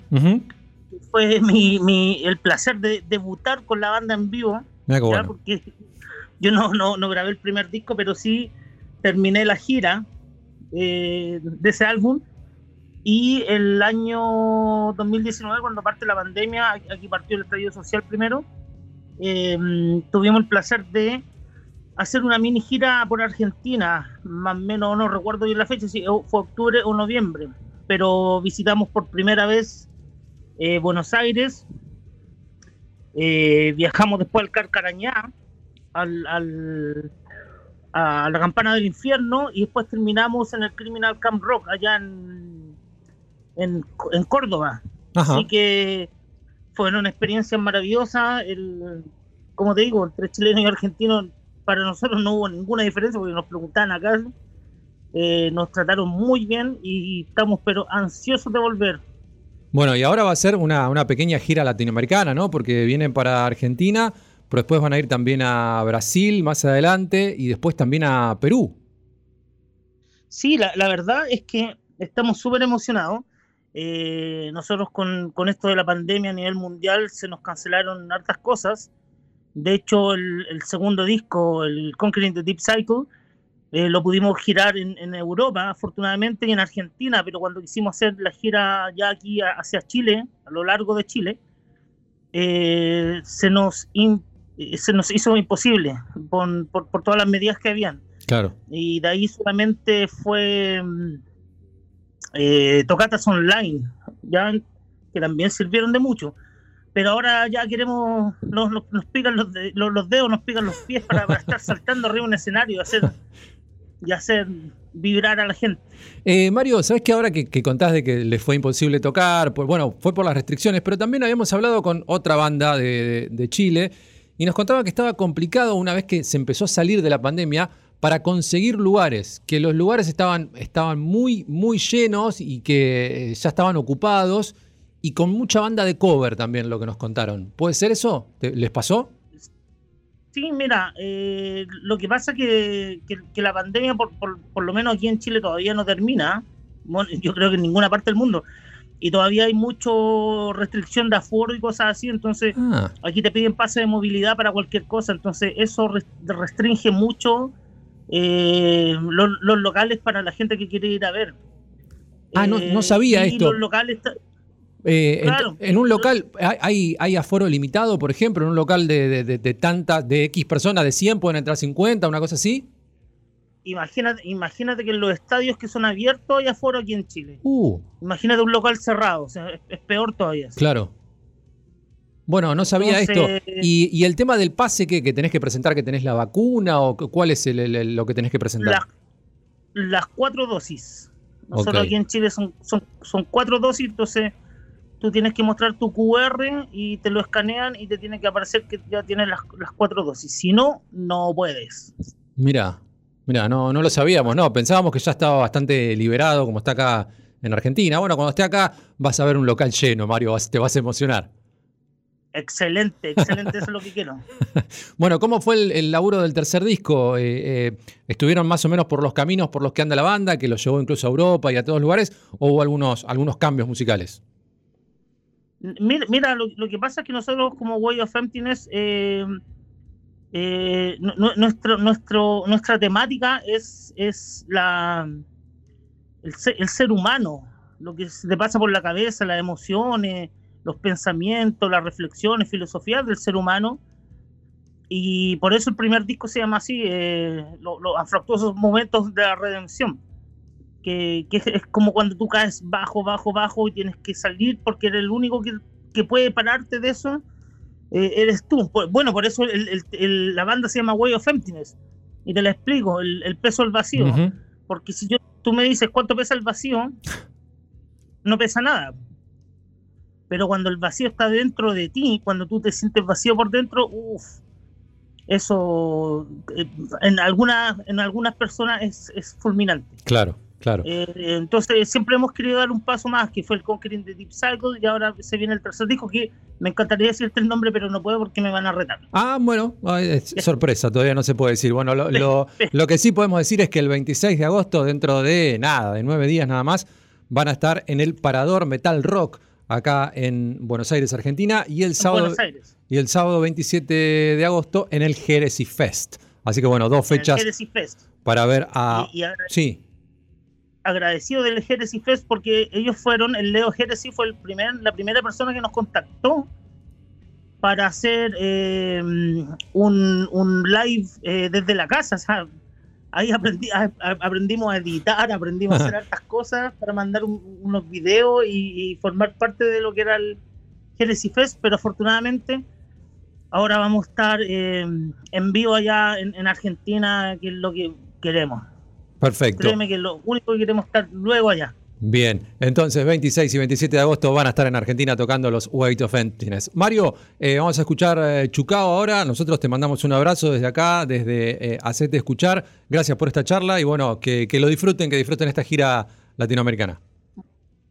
Fue mi, mi- el placer de debutar con la banda en vivo. Ya, bueno. porque yo no, no, no grabé el primer disco, pero sí terminé la gira eh, de ese álbum. Y el año 2019, cuando parte la pandemia, aquí partió el estallido social primero, eh, tuvimos el placer de hacer una mini gira por Argentina, más o menos no recuerdo bien la fecha, si fue octubre o noviembre, pero visitamos por primera vez eh, Buenos Aires, eh, viajamos después al Carcarañá, al, al- a la Campana del Infierno y después terminamos en el Criminal Camp Rock allá en, en, en Córdoba. Ajá. Así que fue una experiencia maravillosa. El, como te digo, entre chilenos y argentinos, para nosotros no hubo ninguna diferencia porque nos preguntaban acá. Eh, nos trataron muy bien y estamos pero ansiosos de volver. Bueno, y ahora va a ser una, una pequeña gira latinoamericana, ¿no? Porque vienen para Argentina, pero después van a ir también a Brasil más adelante y después también a Perú. Sí, la, la verdad es que estamos súper emocionados. Eh, nosotros con, con esto de la pandemia a nivel mundial se nos cancelaron hartas cosas. De hecho, el, el segundo disco, el Conquering the Deep Cycle, eh, lo pudimos girar en, en Europa, afortunadamente, y en Argentina, pero cuando quisimos hacer la gira ya aquí a- hacia Chile, a lo largo de Chile, eh, se, nos in- eh, se nos hizo imposible por, por, por todas las medidas que habían Claro. y de ahí solamente fue mm, tocatas online, ya que también sirvieron de mucho. Pero ahora ya queremos, nos, nos, pican los, de- los, dedos, nos pican los pies para, estar saltando arriba un escenario y hacer, vibrar a la gente. Eh, Mario, ¿sabes que ahora que, que contás de que les fue imposible tocar? Pues bueno, fue por las restricciones, pero también habíamos hablado con otra banda de, de- de Chile y nos contaba que estaba complicado una vez que se empezó a salir de la pandemia para conseguir lugares, que los lugares estaban, estaban muy, muy llenos y que eh, ya estaban ocupados y con mucha banda de cover también lo que nos contaron. ¿Puede ser eso? ¿Te- ¿Les pasó? Sí, mira, eh, lo que pasa que, que, que la pandemia, por, por, por lo menos aquí en Chile, todavía no termina. Bueno, yo creo que en ninguna parte del mundo. Y todavía hay mucho restricción de aforo y cosas así. Entonces, Ah. aquí te piden pase de movilidad para cualquier cosa. Entonces, eso res- restringe mucho eh, los, los locales para la gente que quiere ir a ver. Ah, no, no sabía y esto. Los locales Eh, en- Claro. en, un local, ¿hay- ¿hay, aforo limitado, por ejemplo? ¿En un local de, de, de- de tantas, de X personas, de 100 pueden entrar 50, una cosa así? imagínate, imagínate que en los estadios que son abiertos hay aforo aquí en Chile. Uh, Imagínate un local cerrado, o sea, es, es peor todavía. claro. Bueno, no sabía Entonces- esto. ¿Y, y el tema del pase qué? ¿Que tenés que presentar que tenés la vacuna o cu- cuál es el- el- el- lo que tenés que presentar? La- las cuatro dosis. Nosotros aquí en Chile son, son, son cuatro dosis, entonces tú tienes que mostrar tu QR y te lo escanean y te tiene que aparecer que ya tienes las, las cuatro dosis. Si no, no puedes. Mira, mira, no, no lo sabíamos, no, pensábamos que ya estaba bastante liberado como está acá en Argentina. Bueno, cuando esté acá vas a ver un local lleno, Mario, vas- te vas a emocionar. Excelente, excelente, eso es lo que quiero. *laughs* Bueno, ¿cómo fue el, el laburo del tercer disco? Eh, eh, ¿Estuvieron más o menos por los caminos por los que anda la banda, que los llevó incluso a Europa y a todos lugares, o hubo algunos, algunos cambios musicales? Mira, lo, que pasa es que nosotros como Way of Emptiness, eh, eh, nuestra temática es, el, ser, humano, lo que te pasa por la cabeza, las emociones, los pensamientos, las reflexiones, filosofías del ser humano. Y por eso el primer disco se llama así, eh, lo- los afractuosos momentos de la redención que, que es- como cuando tú caes bajo, bajo, bajo y tienes que salir porque eres el único que, que puede pararte de eso, eh, eres tú. Bueno, por eso el- el- el- la banda se llama Way of Emptiness. Y te la explico, el, peso del vacío. Ujú. Porque si yo, tú me dices cuánto pesa el vacío, no pesa nada. Pero cuando el vacío está dentro de ti, cuando tú te sientes vacío por dentro, uff, eso eh, en, algunas en algunas personas es, es fulminante. Claro, claro. Eh, entonces siempre hemos querido dar un paso más, que fue el Conquering the Deep Cycle, y ahora se viene el tercer disco, que me encantaría decirte el nombre, pero no puedo porque me van a retar. Ah, bueno, es sorpresa, todavía no se puede decir. Bueno, lo, lo- *laughs* lo que sí podemos decir es que el 26 de agosto, dentro de nada, de nueve días nada más, van a estar en el Parador Metal Rock, acá en Buenos Aires, Argentina, y el En sábado, y el sábado 27 de agosto en el Jerez Fest. Así que bueno, dos fechas Fest. para ver a... Y- y agra- Sí, agradecido del Heresy Fest porque ellos fueron, el Leo Heresy fue el primer, la primera persona que nos contactó para hacer eh, un, un live eh, desde la casa. o sea, ahí aprendí, a- a- aprendimos a editar, aprendimos a hacer hartas cosas para mandar un- unos videos y, y formar parte de lo que era el Heresy Fest, pero afortunadamente ahora vamos a estar eh, en vivo allá en, en Argentina, que es lo que queremos. Perfecto. Créeme que es lo único que queremos estar luego allá. Bien, entonces 26 y 27 de agosto van a estar en Argentina tocando los Weight of Emptiness. Mario, eh, vamos a escuchar eh, Chucao ahora. Nosotros te mandamos un abrazo desde acá, desde eh, Hacete Escuchar. Gracias por esta charla y bueno, que, que lo disfruten, que disfruten esta gira latinoamericana.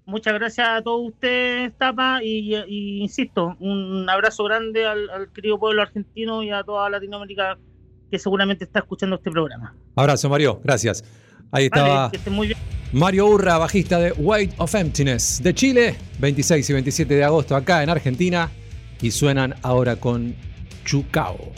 Muchas gracias a todos ustedes, Tapa, y, y insisto, un abrazo grande al, al querido pueblo argentino y a toda Latinoamérica que seguramente está escuchando este programa. Abrazo, Mario, gracias. Ahí estaba Vale, que estén muy bien. Mario Urra, bajista de Weight of Emptiness de Chile, 26 y 27 de agosto acá en Argentina y suenan ahora con Chucao.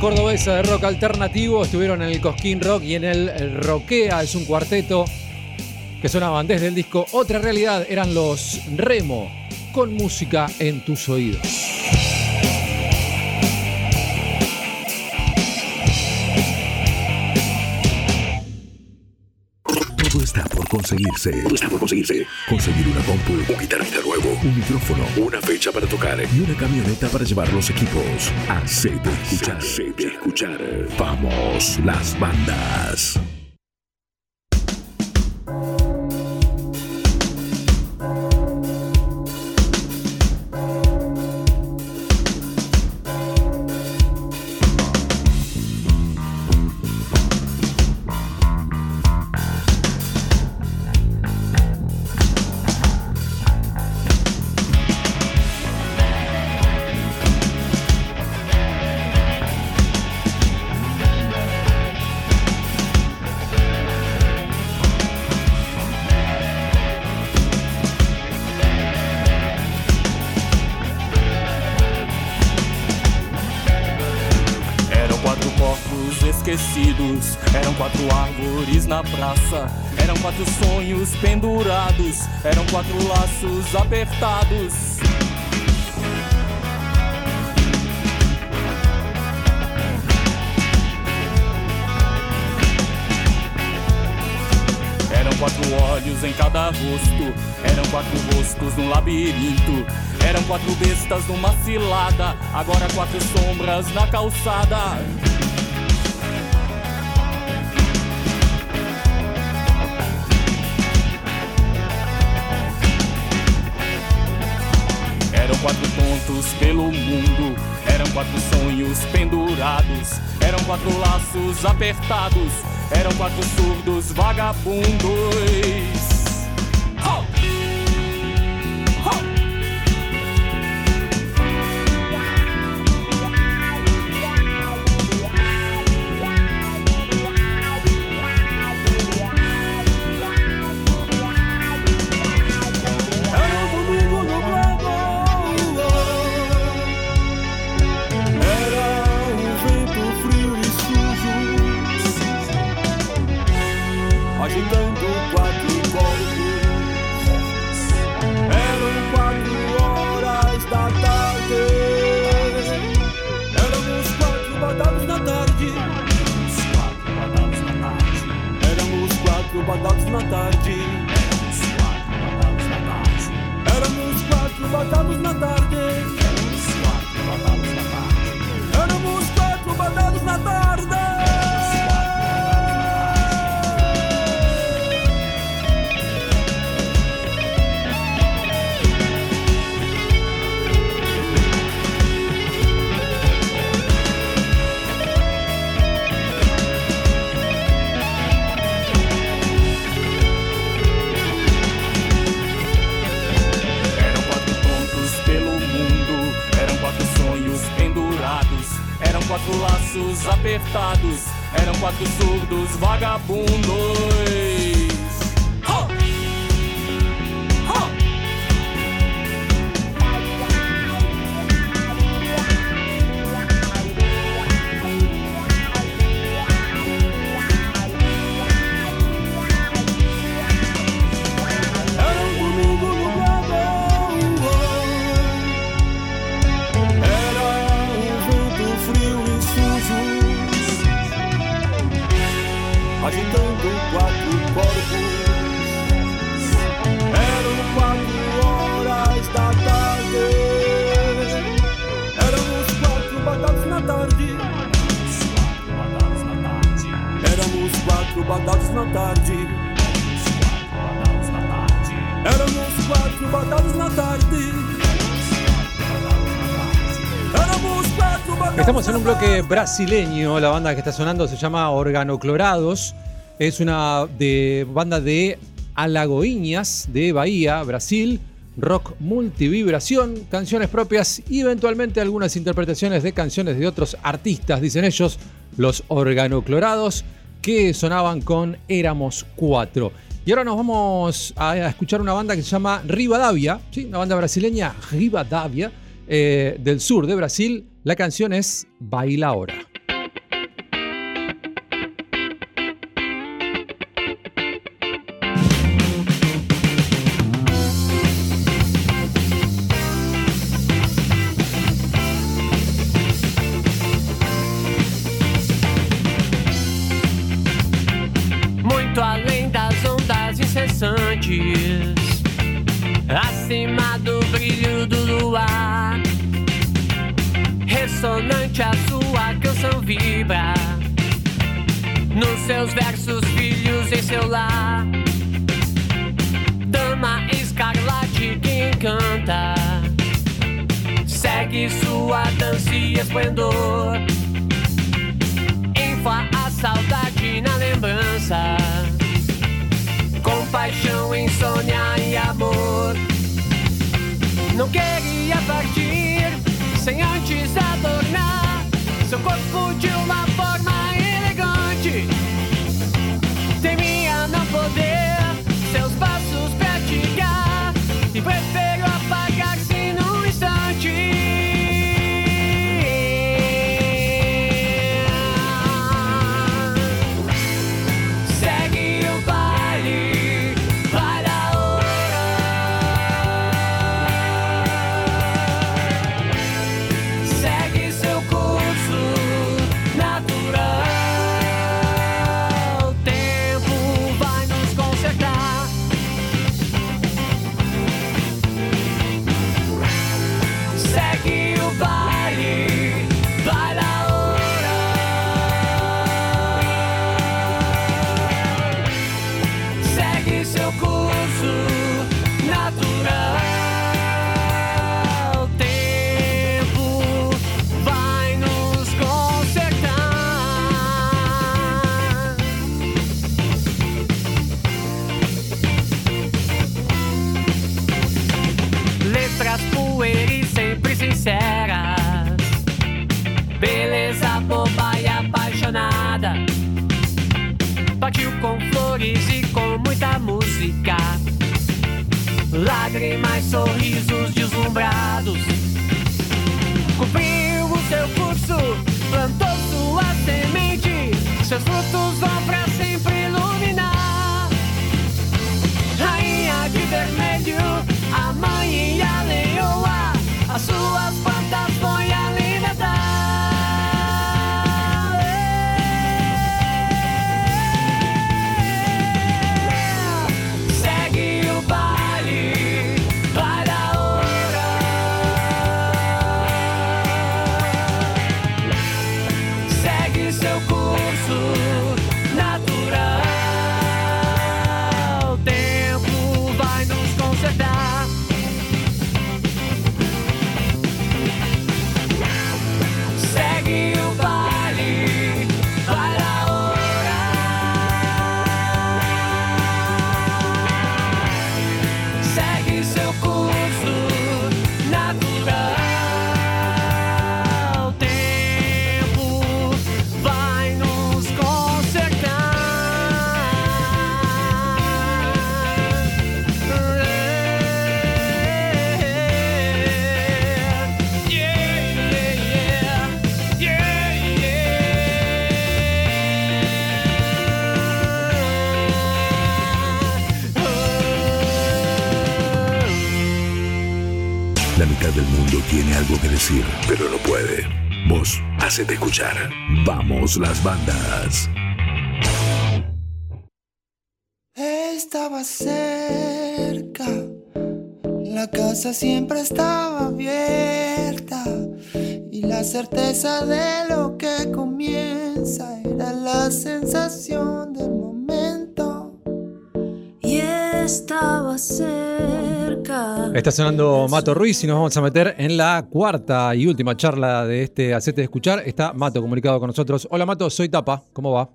Cordobesa de rock alternativo, estuvieron en el Cosquín Rock y en el Roquea, es un cuarteto que sonaban desde el disco Otra Realidad, eran los Remo, con música en tus oídos. Conseguirse. Todo está por conseguirse. Conseguir una compu, un guitarrista nuevo, un micrófono, una fecha para tocar y una camioneta para llevar los equipos. Hacete escuchar. Hacete escuchar. Vamos, las bandas. Eram quatro árvores na praça, eram quatro sonhos pendurados, eram quatro laços apertados. Eram quatro olhos em cada rosto, eram quatro rostos num labirinto, eram quatro bestas numa cilada, agora quatro sombras na calçada. Quatro tontos pelo mundo, eram quatro sonhos pendurados, eram quatro laços apertados, eram quatro surdos vagabundos. brasileño, la banda que está sonando se llama Organoclorados. Es una de, banda de Alagoiñas de Bahía, Brasil. Rock multivibración, canciones propias y eventualmente algunas interpretaciones de canciones de otros artistas, dicen ellos, los organoclorados, que sonaban con Éramos Cuatro. Y ahora nos vamos a escuchar una banda que se llama Rivadavia, ¿sí? una banda brasileña, Rivadavia, eh, del sur de Brasil, la canción es Baila ahora. Vamos las bandas. Estaba cerca, la casa siempre estaba abierta y la certeza de lo que Está sonando Mato Ruiz y nos vamos a meter en la cuarta y última charla de este Hacete Escuchar. Está Mato comunicado con nosotros. Hola Mato, soy Tapa. ¿Cómo va?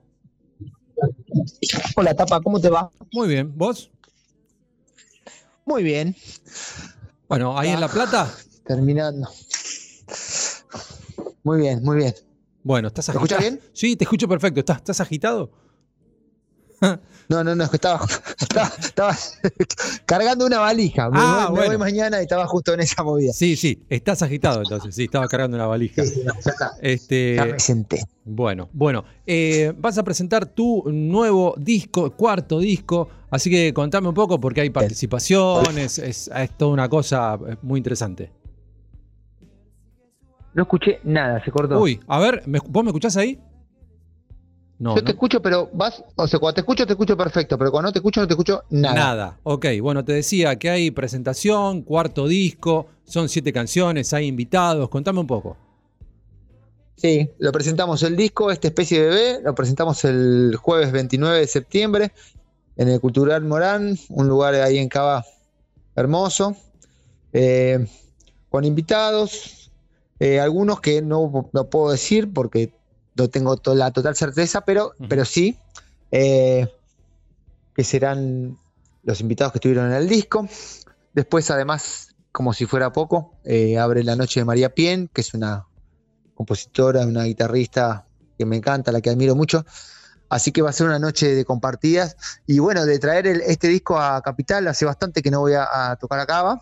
Hola Tapa, ¿cómo te va? Muy bien, ¿vos? Muy bien. Bueno, ahí en La Plata. Terminando. Muy bien, muy bien. Bueno, ¿estás ¿Me agitado? escuchas bien? Sí, te escucho perfecto. ¿Estás, estás agitado? *laughs* No, no, no, es que estaba, estaba, estaba *laughs* cargando una valija. Me, Ah, voy, me voy bueno. mañana y estaba justo en esa movida. Sí, sí, estás agitado entonces. Sí, estaba cargando una valija. Este, Ya me senté. Bueno, bueno. eh, vas a presentar tu nuevo disco, cuarto disco. Así que contame un poco porque hay participaciones. Es, es toda una cosa eh, muy interesante. No escuché nada, se cortó. Uy, a ver, ¿me- ¿vos me escuchás ahí? No, Yo no. te escucho, pero vas, o sea, cuando te escucho, te escucho perfecto, pero cuando no te escucho, no te escucho nada. Nada. Ok, bueno, te decía que hay presentación, cuarto disco, son siete canciones, hay invitados. Contame un poco. Sí, lo presentamos el disco, esta especie de bebé, lo presentamos el jueves 29 de septiembre en el Cultural Morán, un lugar ahí en Cava hermoso, eh, con invitados, eh, algunos que no, no puedo decir porque no tengo to- la total certeza, pero, pero sí, eh, que serán los invitados que estuvieron en el disco. Después, además, como si fuera poco, eh, abre la noche de María Pien, que es una compositora, una guitarrista que me encanta, la que admiro mucho. Así que va a ser una noche de compartidas. Y bueno, de traer el- este disco a Capital, hace bastante que no voy a, a tocar acá. ¿va?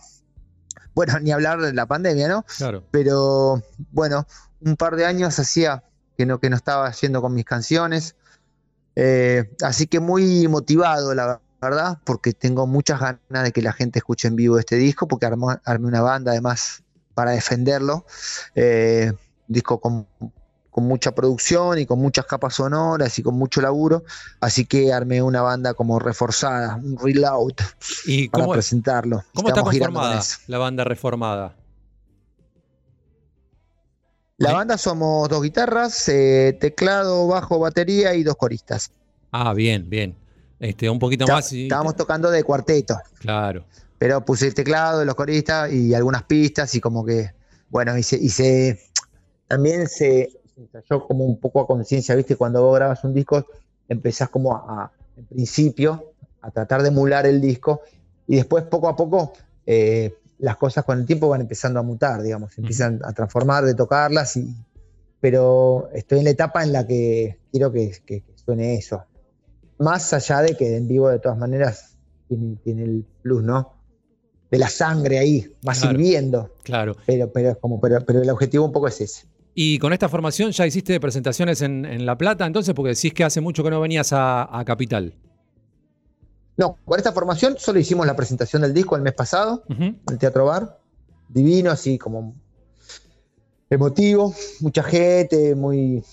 Bueno, *laughs* ni hablar de la pandemia, ¿no? Claro. Pero bueno, un par de años hacía que no, que no estaba haciendo con mis canciones. Eh, así que muy motivado, la verdad, porque tengo muchas ganas de que la gente escuche en vivo este disco, porque armó- armé una banda además para defenderlo. Eh, disco con, con mucha producción y con muchas capas sonoras y con mucho laburo. Así que armé una banda como reforzada, un reload ¿Y para cómo, presentarlo. cómo está Estamos con conformada la banda reformada? La banda somos dos guitarras, eh, teclado, bajo, batería y dos coristas. Ah, bien, bien. Este, un poquito Está- más y. Estábamos tocando de cuarteto, Claro. pero puse el teclado, los coristas y algunas pistas y como que, bueno, y se, y se- también se se ensayó como un poco a conciencia, ¿viste? Cuando vos grabas un disco, empezás como a, a- en principio, a tratar de emular el disco y después poco a poco eh, las cosas con el tiempo van empezando a mutar, digamos, se empiezan a transformar, de tocarlas, y, pero estoy en la etapa en la que quiero que, que- que suene eso. Más allá de que en vivo de todas maneras tiene, tiene el plus, ¿no? De la sangre ahí, va Claro. sirviendo. Claro. Pero, pero, es como, pero, pero el objetivo un poco es ese. Y con esta formación ya hiciste presentaciones en, en La Plata, entonces, porque decís que hace mucho que no venías a, a Capital. No, con esta formación solo hicimos la presentación del disco el mes pasado, en el Teatro Bar. Divino, así como emotivo, mucha gente, muy,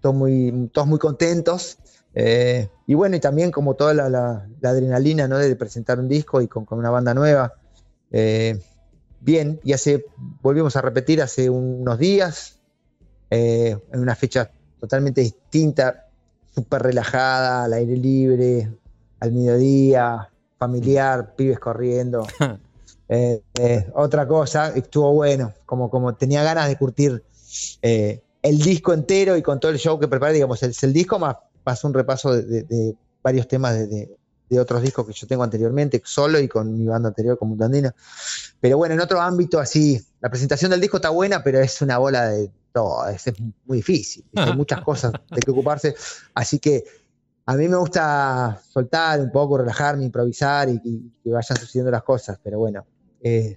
todos, muy, todos muy contentos. Eh, y bueno, y también como toda la, la- la adrenalina ¿no? de presentar un disco y con, con una banda nueva. Eh, bien, y hace, volvimos a repetir hace unos días, eh, en una fecha totalmente distinta, súper relajada, al aire libre, al mediodía, familiar, pibes corriendo. *laughs* Eh, eh, otra cosa, estuvo bueno, como, como tenía ganas de curtir eh, el disco entero y con todo el show que preparé, digamos, el, el disco más, más un repaso de, de- de varios temas de, de- otros discos que yo tengo anteriormente, solo y con mi banda anterior, con Mutandina. Pero bueno, en otro ámbito así, la presentación del disco está buena, pero es una bola de todo, es, es muy difícil, hay *laughs* muchas cosas de que ocuparse, así que a mí me gusta soltar un poco, relajarme, improvisar y, y que vayan sucediendo las cosas, pero bueno. eh,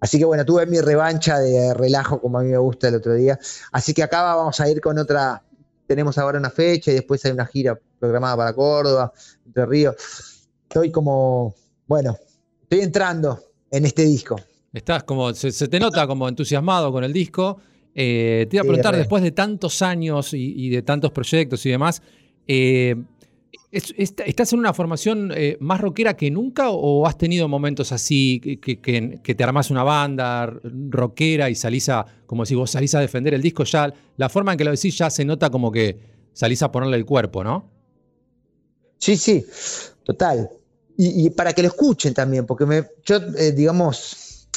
así que bueno, tuve mi revancha de relajo como a mí me gusta el otro día. Así que acá vamos a ir con otra, tenemos ahora una fecha y después hay una gira programada para Córdoba, Entre Ríos. Estoy como, bueno, estoy entrando en este disco. Estás como, se, se te nota como entusiasmado con el disco. Eh, te iba a Sí, preguntar, re. después de tantos años y, y de tantos proyectos y demás, eh, ¿es- est- ¿estás en una formación eh, más rockera que nunca o has tenido momentos así que, te armás una banda rockera y salís a, como si vos salís a defender el disco, ya la forma en que lo decís ya se nota como que salís a ponerle el cuerpo, ¿no? Sí, sí, total. Y, para que lo escuchen también, porque yo, eh, digamos,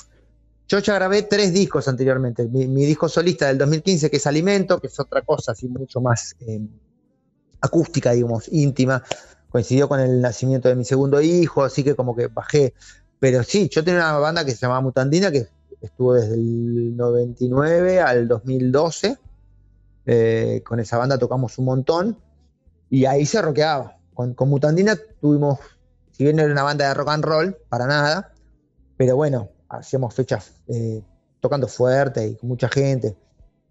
yo ya grabé tres discos anteriormente. Mi, mi disco solista del 2015, que es Alimento, que es otra cosa así mucho más eh, acústica, digamos, íntima. Coincidió con el nacimiento de mi segundo hijo, así que como que bajé. Pero sí, yo tenía una banda que se llamaba Mutandina, que estuvo desde el 99 al 2012. Eh, con esa banda tocamos un montón y ahí se rockeaba. Con, Mutandina tuvimos, si bien no era una banda de rock and roll, para nada, pero bueno, hacíamos fechas eh, tocando fuerte y con mucha gente.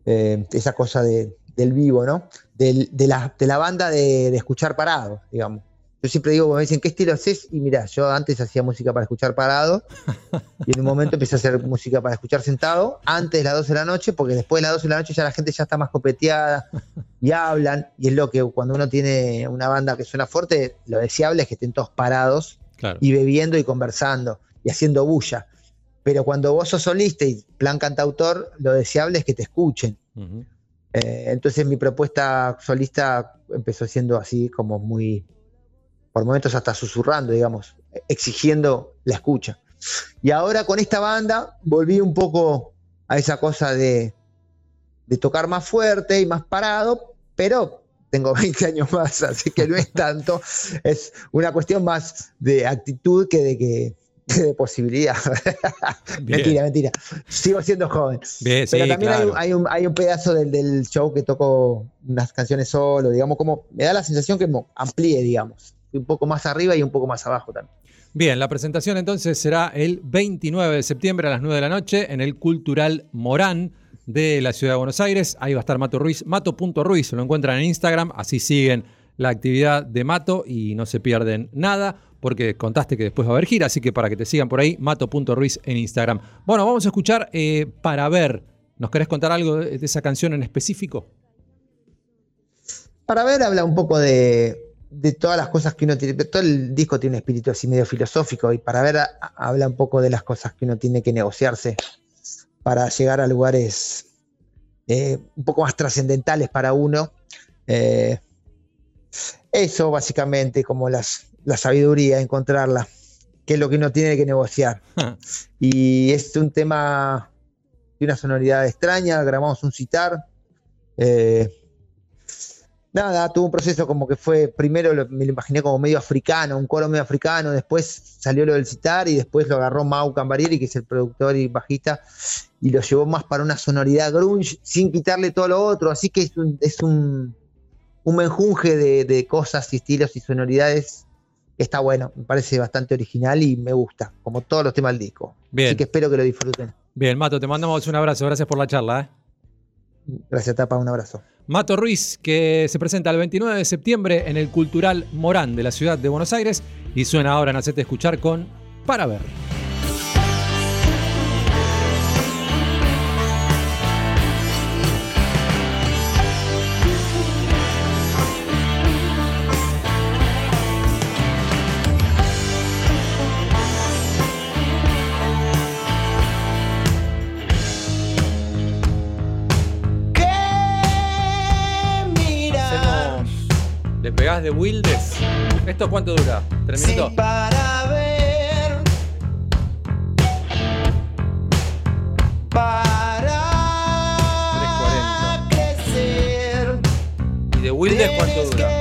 Eh, esa cosa de- del vivo, ¿no? Del- de, la, de la banda de, de escuchar parado, digamos. Yo siempre digo, me dicen, ¿qué estilo haces? Y mira, yo antes hacía música para escuchar parado y en un momento empecé a hacer música para escuchar sentado antes de las 12 de la noche, porque después de las 12 de la noche ya la gente ya está más copeteada y hablan. Y es lo que cuando uno tiene una banda que suena fuerte, lo deseable es que estén todos parados Claro. y bebiendo y conversando y haciendo bulla. Pero cuando vos sos solista y plan cantautor, lo deseable es que te escuchen. Eh, entonces mi propuesta solista empezó siendo así como muy, por momentos hasta susurrando, digamos, exigiendo la escucha. Y ahora con esta banda volví un poco a esa cosa de, de tocar más fuerte y más parado, pero tengo *laughs* 20 años más, así que no es tanto, *laughs* es una cuestión más de actitud que de que que *laughs* de posibilidad. Mentira, mentira. Sigo siendo joven. Bien, Pero sí, también hay, claro. un, hay, un, hay un pedazo del, del show que toco unas canciones solo, digamos, como me da la sensación que amplíe, digamos. Un poco más arriba y un poco más abajo también. Bien, la presentación entonces será el 29 de septiembre a las 9 de la noche en el Cultural Morán de la ciudad de Buenos Aires. Ahí va a estar Mato Ruiz, mato.ruiz, lo encuentran en Instagram, así siguen la actividad de Mato y no se pierden nada, porque contaste que después va a haber gira, así que para que te sigan por ahí, mato.ruiz en Instagram. Bueno, vamos a escuchar eh, Para Ver. ¿Nos querés contar algo de, esa canción en específico? Para ver, habla un poco de, todas las cosas que uno tiene. Todo el disco tiene un espíritu así medio filosófico y para ver habla un poco de las cosas que uno tiene que negociarse para llegar a lugares eh, un poco más trascendentales para uno. Eh, eso básicamente, como las, la sabiduría, encontrarla, que es lo que uno tiene que negociar. *laughs* Y es un tema de una sonoridad extraña, grabamos un citar. eh, nada, tuvo un proceso como que fue, primero lo- me lo imaginé como medio africano, un coro medio africano, después salió lo del citar y después lo agarró Mau Cambarieri, que es el productor y bajista, y lo llevó más para una sonoridad grunge, sin quitarle todo lo otro, así que es un, es un, un menjunje de, de cosas y estilos y sonoridades que está bueno, me parece bastante original y me gusta, como todos los temas del disco. Bien. Así que espero que lo disfruten. Bien, Mato, te mandamos un abrazo, gracias por la charla. ¿eh? Gracias, Tapa, un abrazo. Mato Ruiz, que se presenta el 29 de septiembre en el Cultural Morán de la ciudad de Buenos Aires y suena ahora en Hacete Escuchar con Para Ver. ¿Le pegás de Wildes? ¿Esto cuánto dura? ¿Tres minutos? para ver, para crecer. ¿Y de Wildes cuánto dura?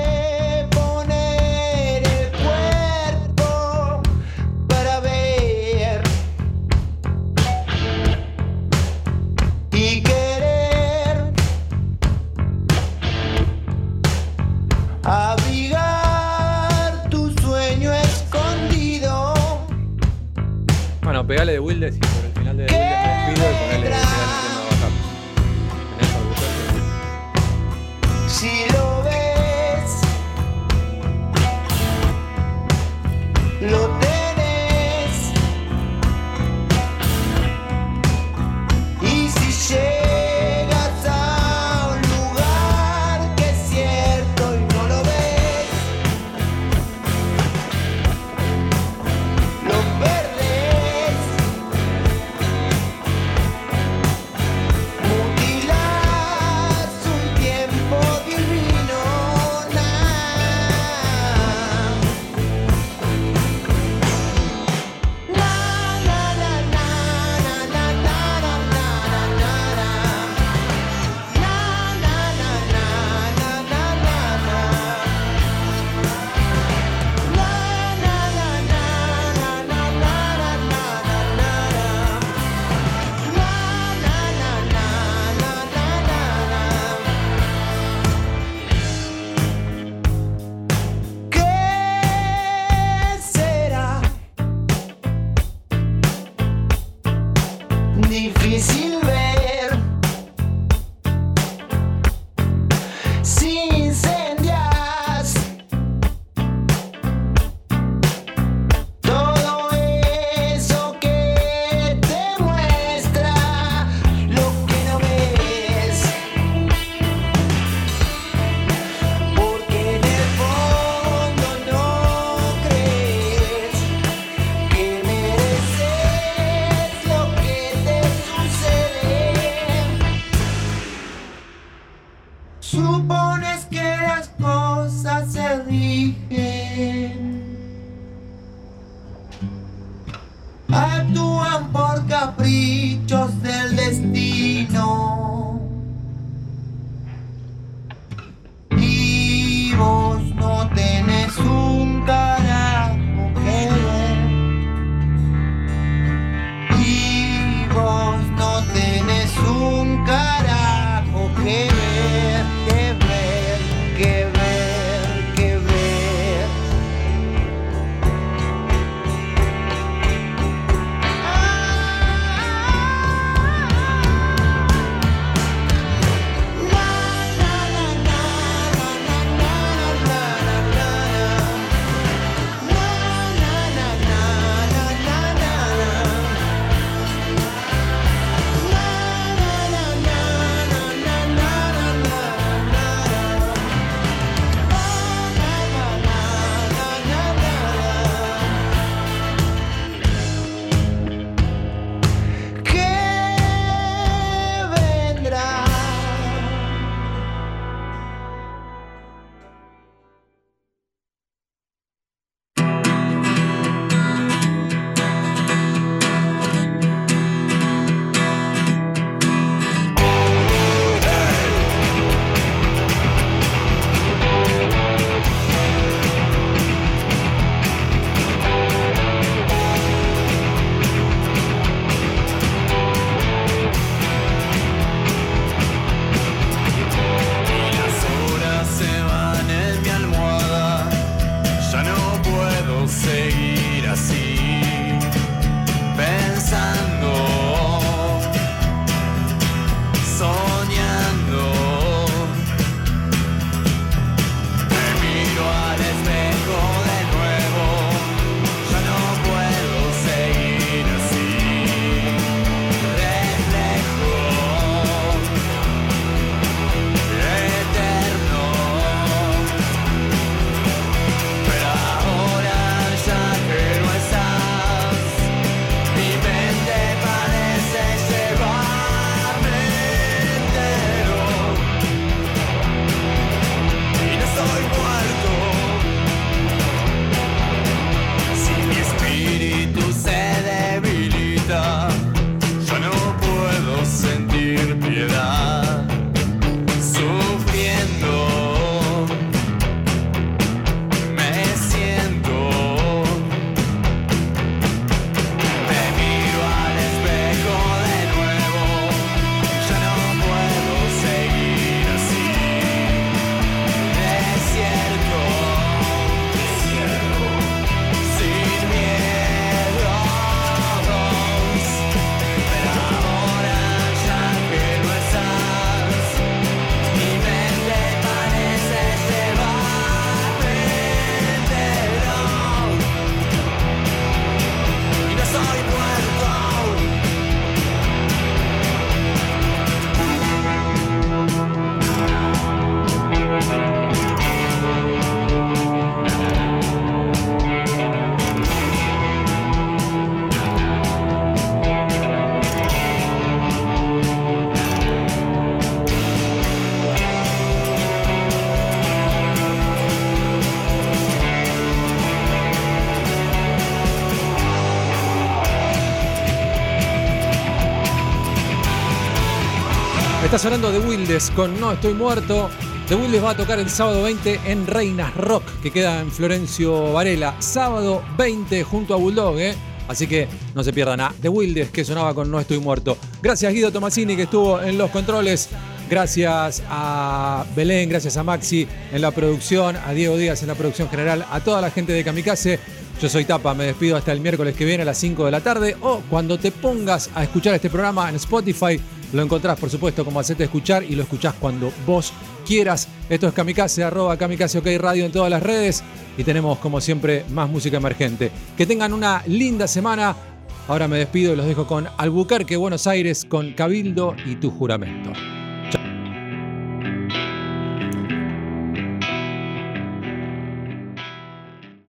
Está sonando The Wildes con No Estoy Muerto. The Wildes va a tocar el sábado 20 en Reinas Rock, que queda en Florencio Varela. Sábado 20 junto a Bulldog, ¿eh? Así que no se pierdan a The Wildes, que sonaba con No Estoy Muerto. Gracias Guido Tomasini, que estuvo en los controles. Gracias a Belén, gracias a Maxi en la producción, a Diego Díaz en la producción general, a toda la gente de Kamikaze. Yo soy Tapa, me despido hasta el miércoles que viene a las 5 de la tarde o cuando te pongas a escuchar este programa en Spotify, lo encontrás por supuesto como hacerte escuchar y lo escuchás cuando vos quieras. Esto es Kamikaze, arroba Kamikaze OK Radio en todas las redes y tenemos como siempre más música emergente. Que tengan una linda semana. Ahora me despido y los dejo con Albuquerque, Buenos Aires, con Cabildo y tu juramento.